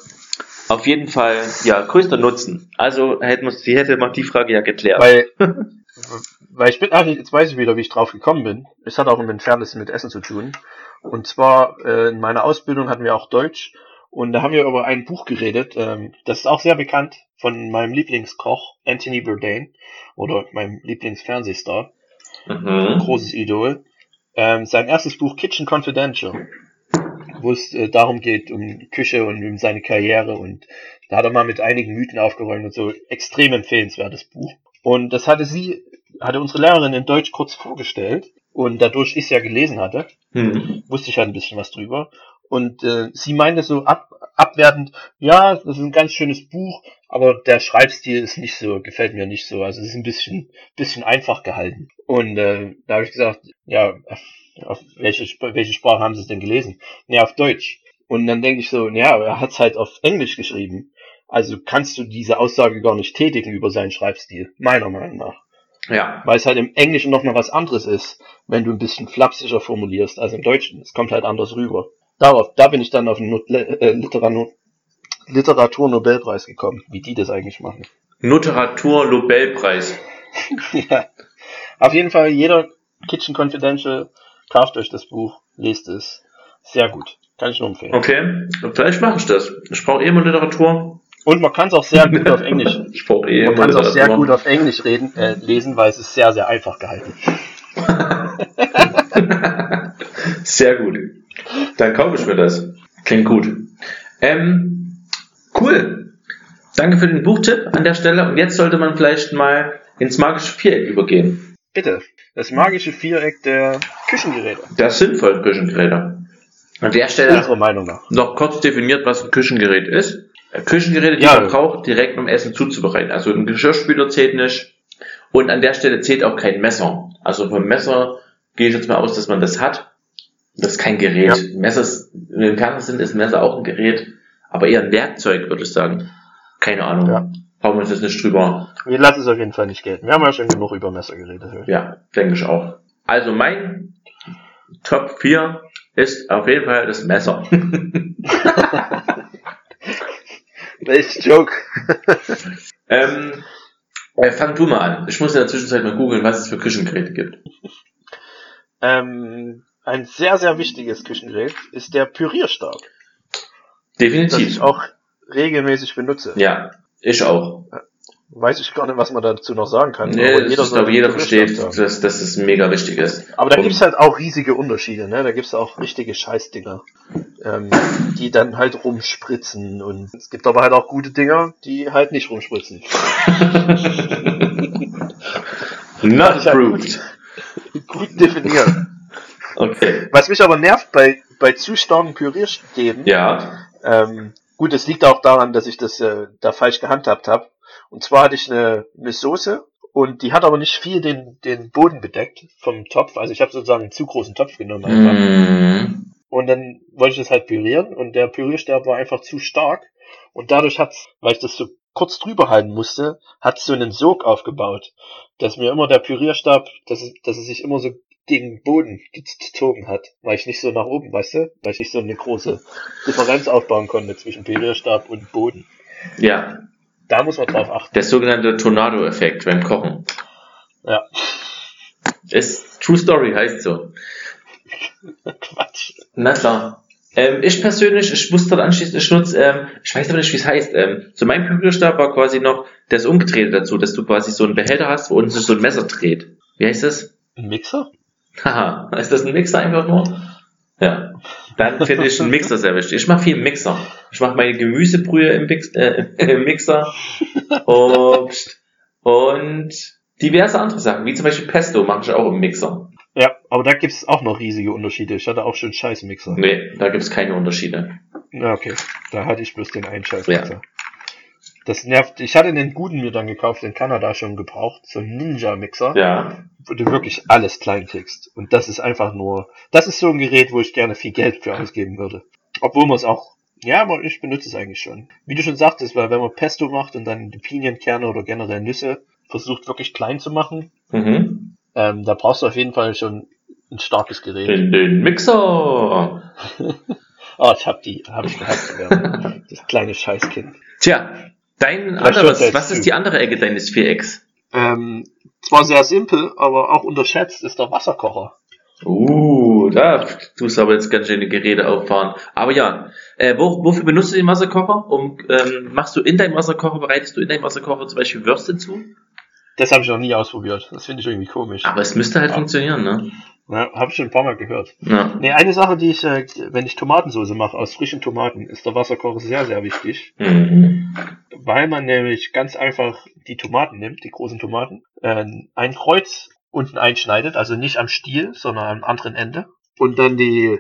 Auf jeden Fall, ja, größter Nutzen. Also hätten wir, sie hätte man die Frage ja geklärt. Weil, weil ich bin, ach, jetzt weiß ich wieder, wie ich drauf gekommen bin. Es hat auch im Entferntesten mit Essen zu tun. Und zwar, äh, in meiner Ausbildung hatten wir auch Deutsch. Und da haben wir über ein Buch geredet. Ähm, das ist auch sehr bekannt von meinem Lieblingskoch, Anthony Bourdain. Oder meinem Lieblingsfernsehstar. mhm. großes Idol. Ähm, sein erstes Buch Kitchen Confidential, wo es äh, darum geht, um Küche und um seine Karriere und da hat er mal mit einigen Mythen aufgeräumt und so. Extrem empfehlenswertes Buch. Und das hatte sie, hatte unsere Lehrerin in Deutsch kurz vorgestellt und dadurch ich es ja gelesen hatte, Hm. wusste ich halt ein bisschen was drüber. Und äh, sie meinte so ab, abwertend, ja, das ist ein ganz schönes Buch, aber der Schreibstil ist nicht so, gefällt mir nicht so. Also es ist ein bisschen, bisschen einfach gehalten. Und äh, da habe ich gesagt, ja, auf welche, welche Sprache haben Sie es denn gelesen? Ja, auf Deutsch. Und dann denke ich so, ja, aber er hat es halt auf Englisch geschrieben. Also kannst du diese Aussage gar nicht tätigen über seinen Schreibstil, meiner Meinung nach. Ja. Weil es halt im Englischen nochmal was anderes ist, wenn du ein bisschen flapsiger formulierst als im Deutschen. Es kommt halt anders rüber. Darauf, da bin ich dann auf den Not- äh, Literatur Literaturnobelpreis gekommen, wie die das eigentlich machen. Literatur-Nobelpreis. ja. Auf jeden Fall, jeder Kitchen Confidential, kauft euch das Buch, lest es. Sehr gut. Kann ich nur empfehlen. Okay, vielleicht mache ich das. Ich brauche eh immer Literatur. Und man kann es auch sehr gut auf Englisch. Ich brauche eh Man kann es auch sehr gut auf Englisch reden, äh, lesen, weil es ist sehr, sehr einfach gehalten. Sehr gut. Dann kaufe ich mir das. Klingt gut. Ähm, cool. Danke für den Buchtipp an der Stelle. Und jetzt sollte man vielleicht mal ins magische Viereck übergehen. Bitte. Das magische Viereck der Küchengeräte. Das sinnvolle Küchengeräte. An der Stelle Unserer Meinung nach. noch kurz definiert, was ein Küchengerät ist. Küchengeräte, die Ja. man braucht, direkt um Essen zuzubereiten. Also ein Geschirrspüler zählt nicht. Und an der Stelle zählt auch kein Messer. Also vom Messer gehe ich jetzt mal aus, dass man das hat. Das ist kein Gerät. Ja. Messer ist, im Fernsehen ist ein Messer auch ein Gerät, aber eher ein Werkzeug, würde ich sagen. Keine Ahnung. Ja. Brauchen wir uns jetzt nicht drüber. Wir lassen es auf jeden Fall nicht gelten. Wir haben ja schon genug über Messer geredet. Ja, denke ich auch. Also mein Top 4 ist auf jeden Fall das Messer. Welches Joke? Ähm, äh, fang du mal an. Ich muss in der Zwischenzeit mal googeln, was es für Küchengeräte gibt. Ähm, ein sehr, sehr wichtiges Küchengerät ist der Pürierstab, das Definitiv. ich auch regelmäßig benutze. Ja, ich auch. Weiß ich gar nicht, was man dazu noch sagen kann. Nee, aber das ist, soll glaube jeder versteht, dass, dass es mega wichtig ist. Aber da gibt's halt auch riesige Unterschiede, ne? Da gibt's auch richtige Scheißdinger, ähm, die dann halt rumspritzen. Und es gibt aber halt auch gute Dinger, die halt nicht rumspritzen. Not approved. Gut definiert. Okay. Was mich aber nervt bei, bei zu starken Pürierstäben, Ja. Ähm, gut, es liegt auch daran, dass ich das äh, da falsch gehandhabt habe. Und zwar hatte ich eine, eine Soße und die hat aber nicht viel den, den Boden bedeckt vom Topf. Also ich habe sozusagen einen zu großen Topf genommen einfach. Mm. Und dann wollte ich das halt pürieren und der Pürierstab war einfach zu stark. Und dadurch hat's, weil ich das so kurz drüber halten musste, hat's so einen Sog aufgebaut, dass mir immer der Pürierstab, dass es, dass es sich immer so den Boden gezogen hat, weil ich nicht so nach oben, weißt du, weil ich nicht so eine große Differenz aufbauen konnte zwischen Pürierstab und Boden. Ja. Da muss man drauf achten. Der sogenannte Tornado-Effekt beim Kochen. Ja, Ist True Story, heißt so. Quatsch. Na klar. Ähm, ich persönlich, ich muss dort anschließen, ich nutze, ähm, ich weiß aber nicht, wie es heißt. Ähm, so mein Pürierstab war quasi noch das Umgedrehte dazu, dass du quasi so einen Behälter hast, wo unten sich so ein Messer dreht. Wie heißt das? Ein Mixer? Haha, ist das ein Mixer einfach nur? Ja. Dann finde ich einen Mixer sehr wichtig. Ich mache viel Mixer. Ich mache meine Gemüsebrühe im, Mix, äh, im Mixer, Obst und diverse andere Sachen, wie zum Beispiel Pesto mache ich auch im Mixer. Ja, aber da gibt's auch noch riesige Unterschiede. Ich hatte auch schon scheiß Mixer. Nee, da gibt es keine Unterschiede. Ja, okay. Da hatte ich bloß den einen Scheißmixer. Das nervt. Ich hatte den guten mir dann gekauft, in Kanada schon gebraucht, so ein Ninja-Mixer, Ja. wo du wirklich alles klein kriegst. Und das ist einfach nur, das ist so ein Gerät, wo ich gerne viel Geld für ausgeben würde. Obwohl man es auch, ja, aber ich benutze es eigentlich schon. Wie du schon sagtest, weil wenn man Pesto macht und dann die Pinienkerne oder generell Nüsse versucht wirklich klein zu machen, Mhm. ähm, da brauchst du auf jeden Fall schon ein starkes Gerät. In den Mixer. Oh, ich hab die, hab ich gehabt. Das kleine Scheißkind. Tja, dein anderes, er was ist die andere Ecke deines Vierecks? Ähm, zwar sehr simpel, aber auch unterschätzt ist der Wasserkocher. Uh, da tust du aber jetzt ganz schöne Geräte auffahren. Aber ja, äh, wo, wofür benutzt du den Wasserkocher? Um, ähm, machst du in deinem Wasserkocher, bereitest du in deinem Wasserkocher zum Beispiel Würste zu? Das habe ich noch nie ausprobiert. Das finde ich irgendwie komisch. Aber es müsste halt Ja. funktionieren, ne? Ja, habe ich schon ein paar Mal gehört. Ja. Nee, eine Sache, die ich, äh, wenn ich Tomatensauce mache aus frischen Tomaten, ist der Wasserkocher sehr, sehr wichtig. Mhm. Weil man nämlich ganz einfach die Tomaten nimmt, die großen Tomaten, äh, ein Kreuz unten einschneidet, also nicht am Stiel, sondern am anderen Ende. Und dann die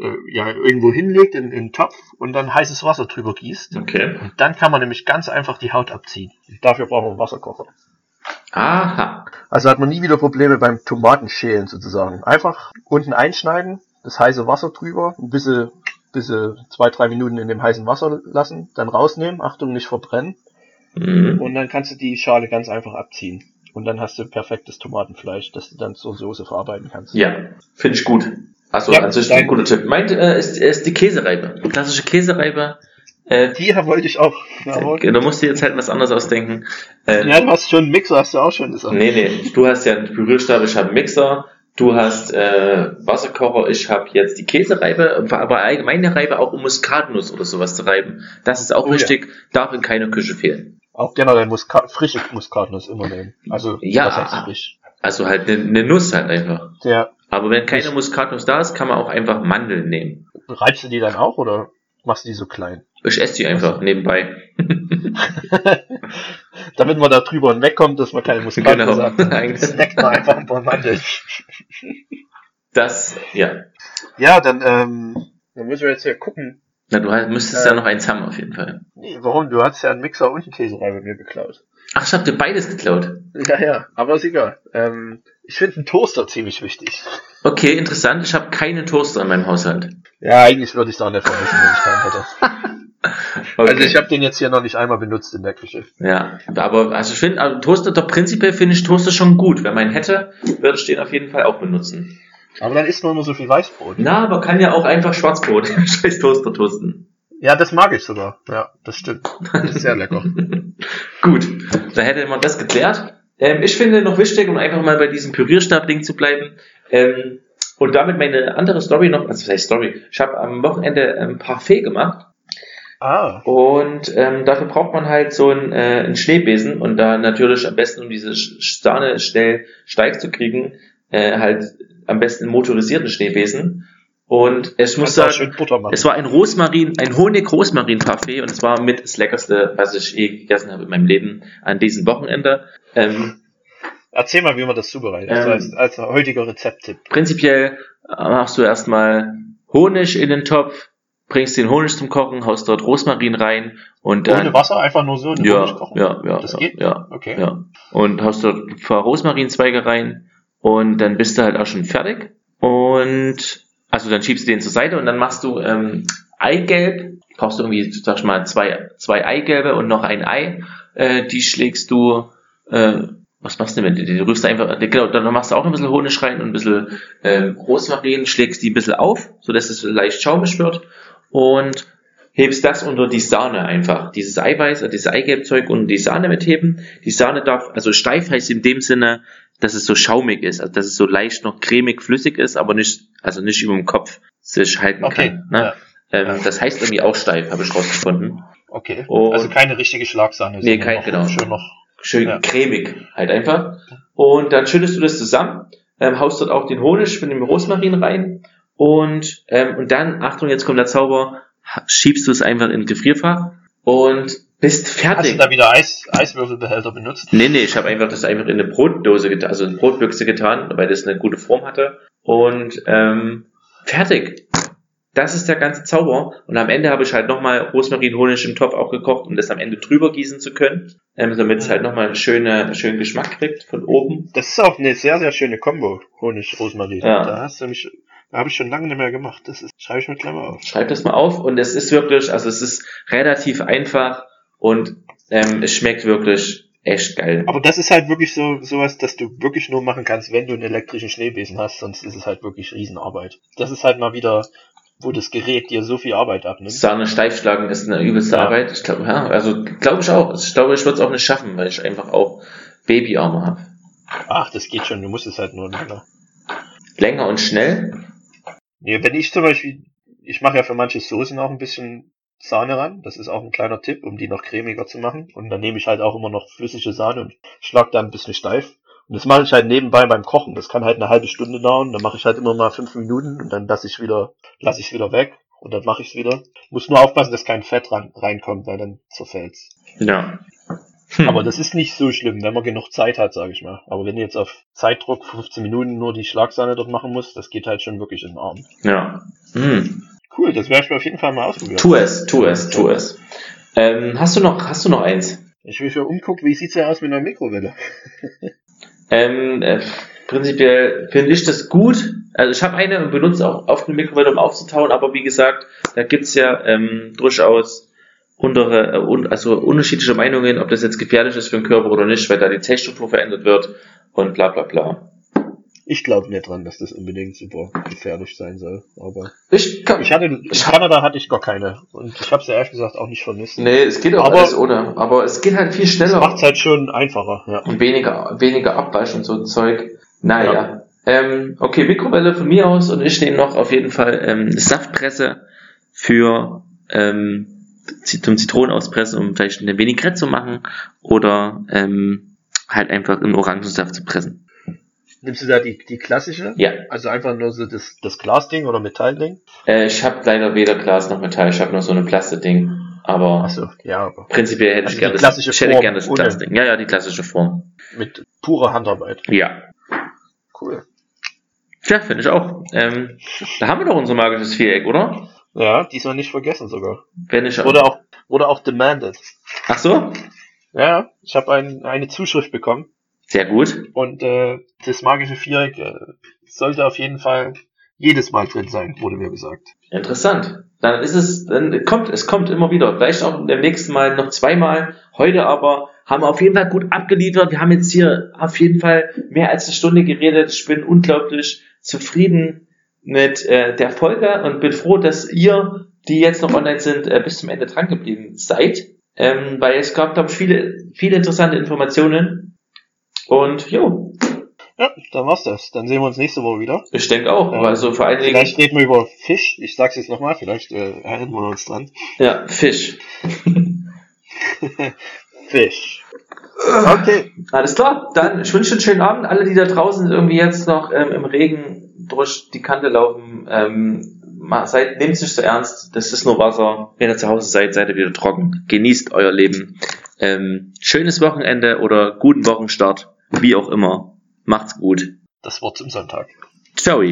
äh, ja irgendwo hinlegt in, in einen Topf und dann heißes Wasser drüber gießt. Okay. Und dann kann man nämlich ganz einfach die Haut abziehen. Und dafür brauchen wir einen Wasserkocher. Aha. Also hat man nie wieder Probleme beim Tomatenschälen sozusagen. Einfach unten einschneiden, das heiße Wasser drüber, ein bisschen, bisschen zwei, drei Minuten in dem heißen Wasser lassen, dann rausnehmen, Achtung, nicht verbrennen. Mhm. Und dann kannst du die Schale ganz einfach abziehen. Und dann hast du perfektes Tomatenfleisch, das du dann zur Soße verarbeiten kannst. Ja, finde ich gut. Achso, Ja, sich dein- ein guter Tipp. Meint äh, ist, ist die Käsereibe. Klassische Käsereibe. Äh, Die wollte ich auch. Ja, da musst du jetzt halt was anderes ausdenken. Äh, ja, du hast schon einen Mixer, hast du auch schon gesagt. Nee, nee, du hast ja einen Pürierstab, ich habe einen Mixer, du hast äh, Wasserkocher, ich habe jetzt die Käsereibe, aber allgemeine Reibe auch um Muskatnuss oder sowas zu reiben. Das ist auch Oh ja. wichtig, darf in keiner Küche fehlen. Auch generell Muska frische Muskatnuss immer nehmen. Also, Ja. Also halt eine ne Nuss halt einfach. Der, Aber wenn keine Muskatnuss da ist, kann man auch einfach Mandeln nehmen. reibst du die dann auch oder machst du die so klein? Ich esse die einfach nebenbei. Damit man da drüber hinwegkommt, dass man keine Muskatnuss Genau. Dann snackt man einfach ein paar Mandeln. Das, ja. Ja, dann, ähm, dann müssen wir jetzt hier gucken. Na, du halt- müsstest Äh. ja noch eins haben auf jeden Fall. Nee, warum? Du hast ja einen Mixer und einen Käserei bei mir geklaut. Ach, ich hab dir beides geklaut. Ja, ja, aber ist egal. Ähm, ich finde einen Toaster ziemlich wichtig. Okay, interessant. Ich habe keine Toaster in meinem Haushalt. Ja, eigentlich würde ich es auch nicht vermissen, wenn ich keinen hätte. Okay. Also ich habe den jetzt hier noch nicht einmal benutzt in der Küche. Ja, aber also ich finde, also Toaster, doch prinzipiell finde ich Toaster schon gut. Wenn man ihn hätte, würde ich den auf jeden Fall auch benutzen. Aber dann isst man immer so viel Weißbrot. Na, aber kann ja auch einfach Schwarzbrot, scheiß Toaster toasten. Ja, das mag ich sogar. Ja, das stimmt. Das ist sehr lecker. Gut, da hätte man das geklärt. Ähm, ich finde noch wichtig, um einfach mal bei diesem Pürierstab-Ding zu bleiben, ähm, und damit meine andere Story noch, also was heißt Story, ich habe am Wochenende ein Parfait gemacht. Ah. Und ähm, dafür braucht man halt so einen, äh, einen Schneebesen und da natürlich am besten, um diese Sahne schnell steif zu kriegen, äh, halt am besten einen motorisierten Schneebesen. Und es muss sagen, es war ein Rosmarin, ein Honig-Rosmarin-Parfait und es war mit das leckerste, was ich je gegessen habe in meinem Leben an diesem Wochenende. Ähm, Erzähl mal, wie man das zubereitet, ähm, als, als heutiger Rezepttipp. Prinzipiell äh, machst du erstmal Honig in den Topf, bringst den Honig zum Kochen, haust dort Rosmarin rein und dann... Ohne Wasser, einfach nur so den ja, Honig kochen? Ja, ja. Das ja, geht? Ja, okay. Ja. Und haust dort ein paar Rosmarinzweige rein und dann bist du halt auch schon fertig. Und also dann schiebst du den zur Seite und dann machst du ähm, Eigelb, brauchst du irgendwie, sag ich mal, zwei, zwei Eigelbe und noch ein Ei. Äh, die schlägst du äh, was machst du denn? Du, du rührst einfach, genau, dann machst du auch ein bisschen Honig rein und ein bisschen äh, Rosmarin, schlägst die ein bisschen auf, so dass es leicht schaumig wird und hebst das unter die Sahne einfach. Dieses Eiweiß, dieses Eigelbzeug und die Sahne mitheben. Die Sahne darf, also steif heißt in dem Sinne, dass es so schaumig ist, also dass es so leicht noch cremig flüssig ist, aber nicht, also nicht über dem Kopf sich halten okay, kann. Ne? Ja. Ähm, das heißt irgendwie auch steif, habe ich rausgefunden. Okay. Und also keine richtige Schlagsahne. Nee, kein, genau. Schön noch schön ja. cremig halt einfach. Und dann schüttest du das zusammen, ähm, haust dort auch den Honig mit dem Rosmarin rein und, ähm, und dann, Achtung, jetzt kommt der Zauber, schiebst du es einfach in den Gefrierfach und bist fertig. Hast du da wieder Eis, Eiswürfelbehälter benutzt? Nee, nee, ich habe einfach das einfach in eine Brotdose getan, also in Brotbüchse getan, weil das eine gute Form hatte. Und ähm, fertig. Das ist der ganze Zauber. Und am Ende habe ich halt nochmal Rosmarin, Honig im Topf auch gekocht, um das am Ende drüber gießen zu können, ähm, damit es halt nochmal einen schönen, schönen Geschmack kriegt von oben. Das ist auch eine sehr, sehr schöne Kombo, Honig, Rosmarin. Ja. Da hast du mich, da habe ich schon lange nicht mehr gemacht. Das ist, schreibe ich mir gleich mal auf. Schreib das mal auf und es ist wirklich, also es ist relativ einfach und ähm, es schmeckt wirklich echt geil. Aber das ist halt wirklich so sowas, dass du wirklich nur machen kannst, wenn du einen elektrischen Schneebesen hast, sonst ist es halt wirklich Riesenarbeit. Das ist halt mal wieder wo das Gerät dir so viel Arbeit abnimmt. Sahne steif schlagen ist eine übelste ja. Arbeit. Ich glaube, ja, also glaube ich auch. Ich glaube, ich würde es auch nicht schaffen, weil ich einfach auch Babyarme habe. Ach, das geht schon, du musst es halt nur länger. Länger und schnell? Nee, wenn ich zum Beispiel, ich mache ja für manche Soßen auch ein bisschen Sahne ran. Das ist auch ein kleiner Tipp, um die noch cremiger zu machen. Und dann nehme ich halt auch immer noch flüssige Sahne und schlag da ein bisschen steif. Und das mache ich halt nebenbei beim Kochen. Das kann halt eine halbe Stunde dauern. Dann mache ich halt immer mal fünf Minuten und dann lasse ich wieder, lasse ich es wieder weg und dann mache ich es wieder. Muss nur aufpassen, dass kein Fett ran, reinkommt, weil dann zerfällt's. Ja. Hm. Aber das ist nicht so schlimm, wenn man genug Zeit hat, sage ich mal. Aber wenn du jetzt auf Zeitdruck 15 Minuten nur die Schlagsahne dort machen musst, das geht halt schon wirklich in den Arm. Ja. Hm. Cool, das werde ich mir auf jeden Fall mal ausprobieren. Tu es, tu es, tu es. Ähm, hast du noch, hast du noch eins? Ich will schon umgucken, wie sieht's denn aus mit einer Mikrowelle? Ähm, äh, prinzipiell finde ich das gut. Also ich habe eine und benutze auch oft eine Mikrowelle, um aufzutauen, aber wie gesagt, da gibt's ja ähm, durchaus untere, äh, un, also unterschiedliche Meinungen, ob das jetzt gefährlich ist für den Körper oder nicht, weil da die Zellstruktur verändert wird und bla bla bla. Ich glaube nicht dran, dass das unbedingt super gefährlich sein soll. Aber ich, kann, ich hatte in Kanada hatte ich gar keine und ich habe es ja ehrlich gesagt auch nicht vermisst. Nee, es geht auch aber, alles ohne. Aber es geht halt viel schneller. Es macht halt schon einfacher. Ja. Und weniger, weniger Abwasch und so ein Zeug. Naja. Ja. Ähm, okay, Mikrowelle von mir aus und ich nehme noch auf jeden Fall ähm, Saftpresse für ähm, zum Zitronen auspressen, um vielleicht eine Vinaigrette zu machen oder ähm, halt einfach in Orangensaft zu pressen. Nimmst du da die, die klassische? Ja. Also einfach nur so das, das Glasding oder Metallding? Äh, ich habe leider weder Glas noch Metall, ich habe nur so ein Plastikding. Aber, so, ja, aber prinzipiell hätte also ich gerne das, ich hätte gerne das Glasding. Ja, ja, die klassische Form. Mit purer Handarbeit. Ja. Cool. Tja, finde ich auch. Ähm, da haben wir doch unser magisches Viereck, oder? Ja, diesmal nicht vergessen sogar. Wenn ich wurde auch, wurde auch demanded. Ach so? Ja, ich habe ein, eine Zuschrift bekommen. Sehr gut. Und äh, das magische Viereck äh, sollte auf jeden Fall jedes Mal drin sein, wurde mir gesagt. Interessant. Dann ist es, dann kommt, es kommt immer wieder. Vielleicht auch beim nächsten Mal noch zweimal. Heute aber haben wir auf jeden Fall gut abgeliefert. Wir haben jetzt hier auf jeden Fall mehr als eine Stunde geredet. Ich bin unglaublich zufrieden mit äh, der Folge und bin froh, dass ihr die jetzt noch online sind, äh, bis zum Ende dran geblieben seid. Ähm, weil es gab, glaube ich, viele, viele interessante Informationen. Und jo, Ja, dann war's das. Dann sehen wir uns nächste Woche wieder. ich denke auch. Ja. Also vor allen Dingen, Vielleicht reden wir über Fisch. Ich sag's jetzt nochmal, vielleicht äh, erinnern wir uns dran. ja, Fisch. Fisch. Okay. Alles klar, dann ich wünsche einen schönen Abend. Alle, die da draußen irgendwie jetzt noch ähm, im Regen durch die Kante laufen, ähm, seid, nehmt es nicht so ernst. Das ist nur Wasser. Wenn ihr zu Hause seid, seid ihr wieder trocken. Genießt euer Leben. Ähm, schönes Wochenende oder guten Wochenstart. Wie auch immer. Macht's gut. Das Wort zum Sonntag. Ciao.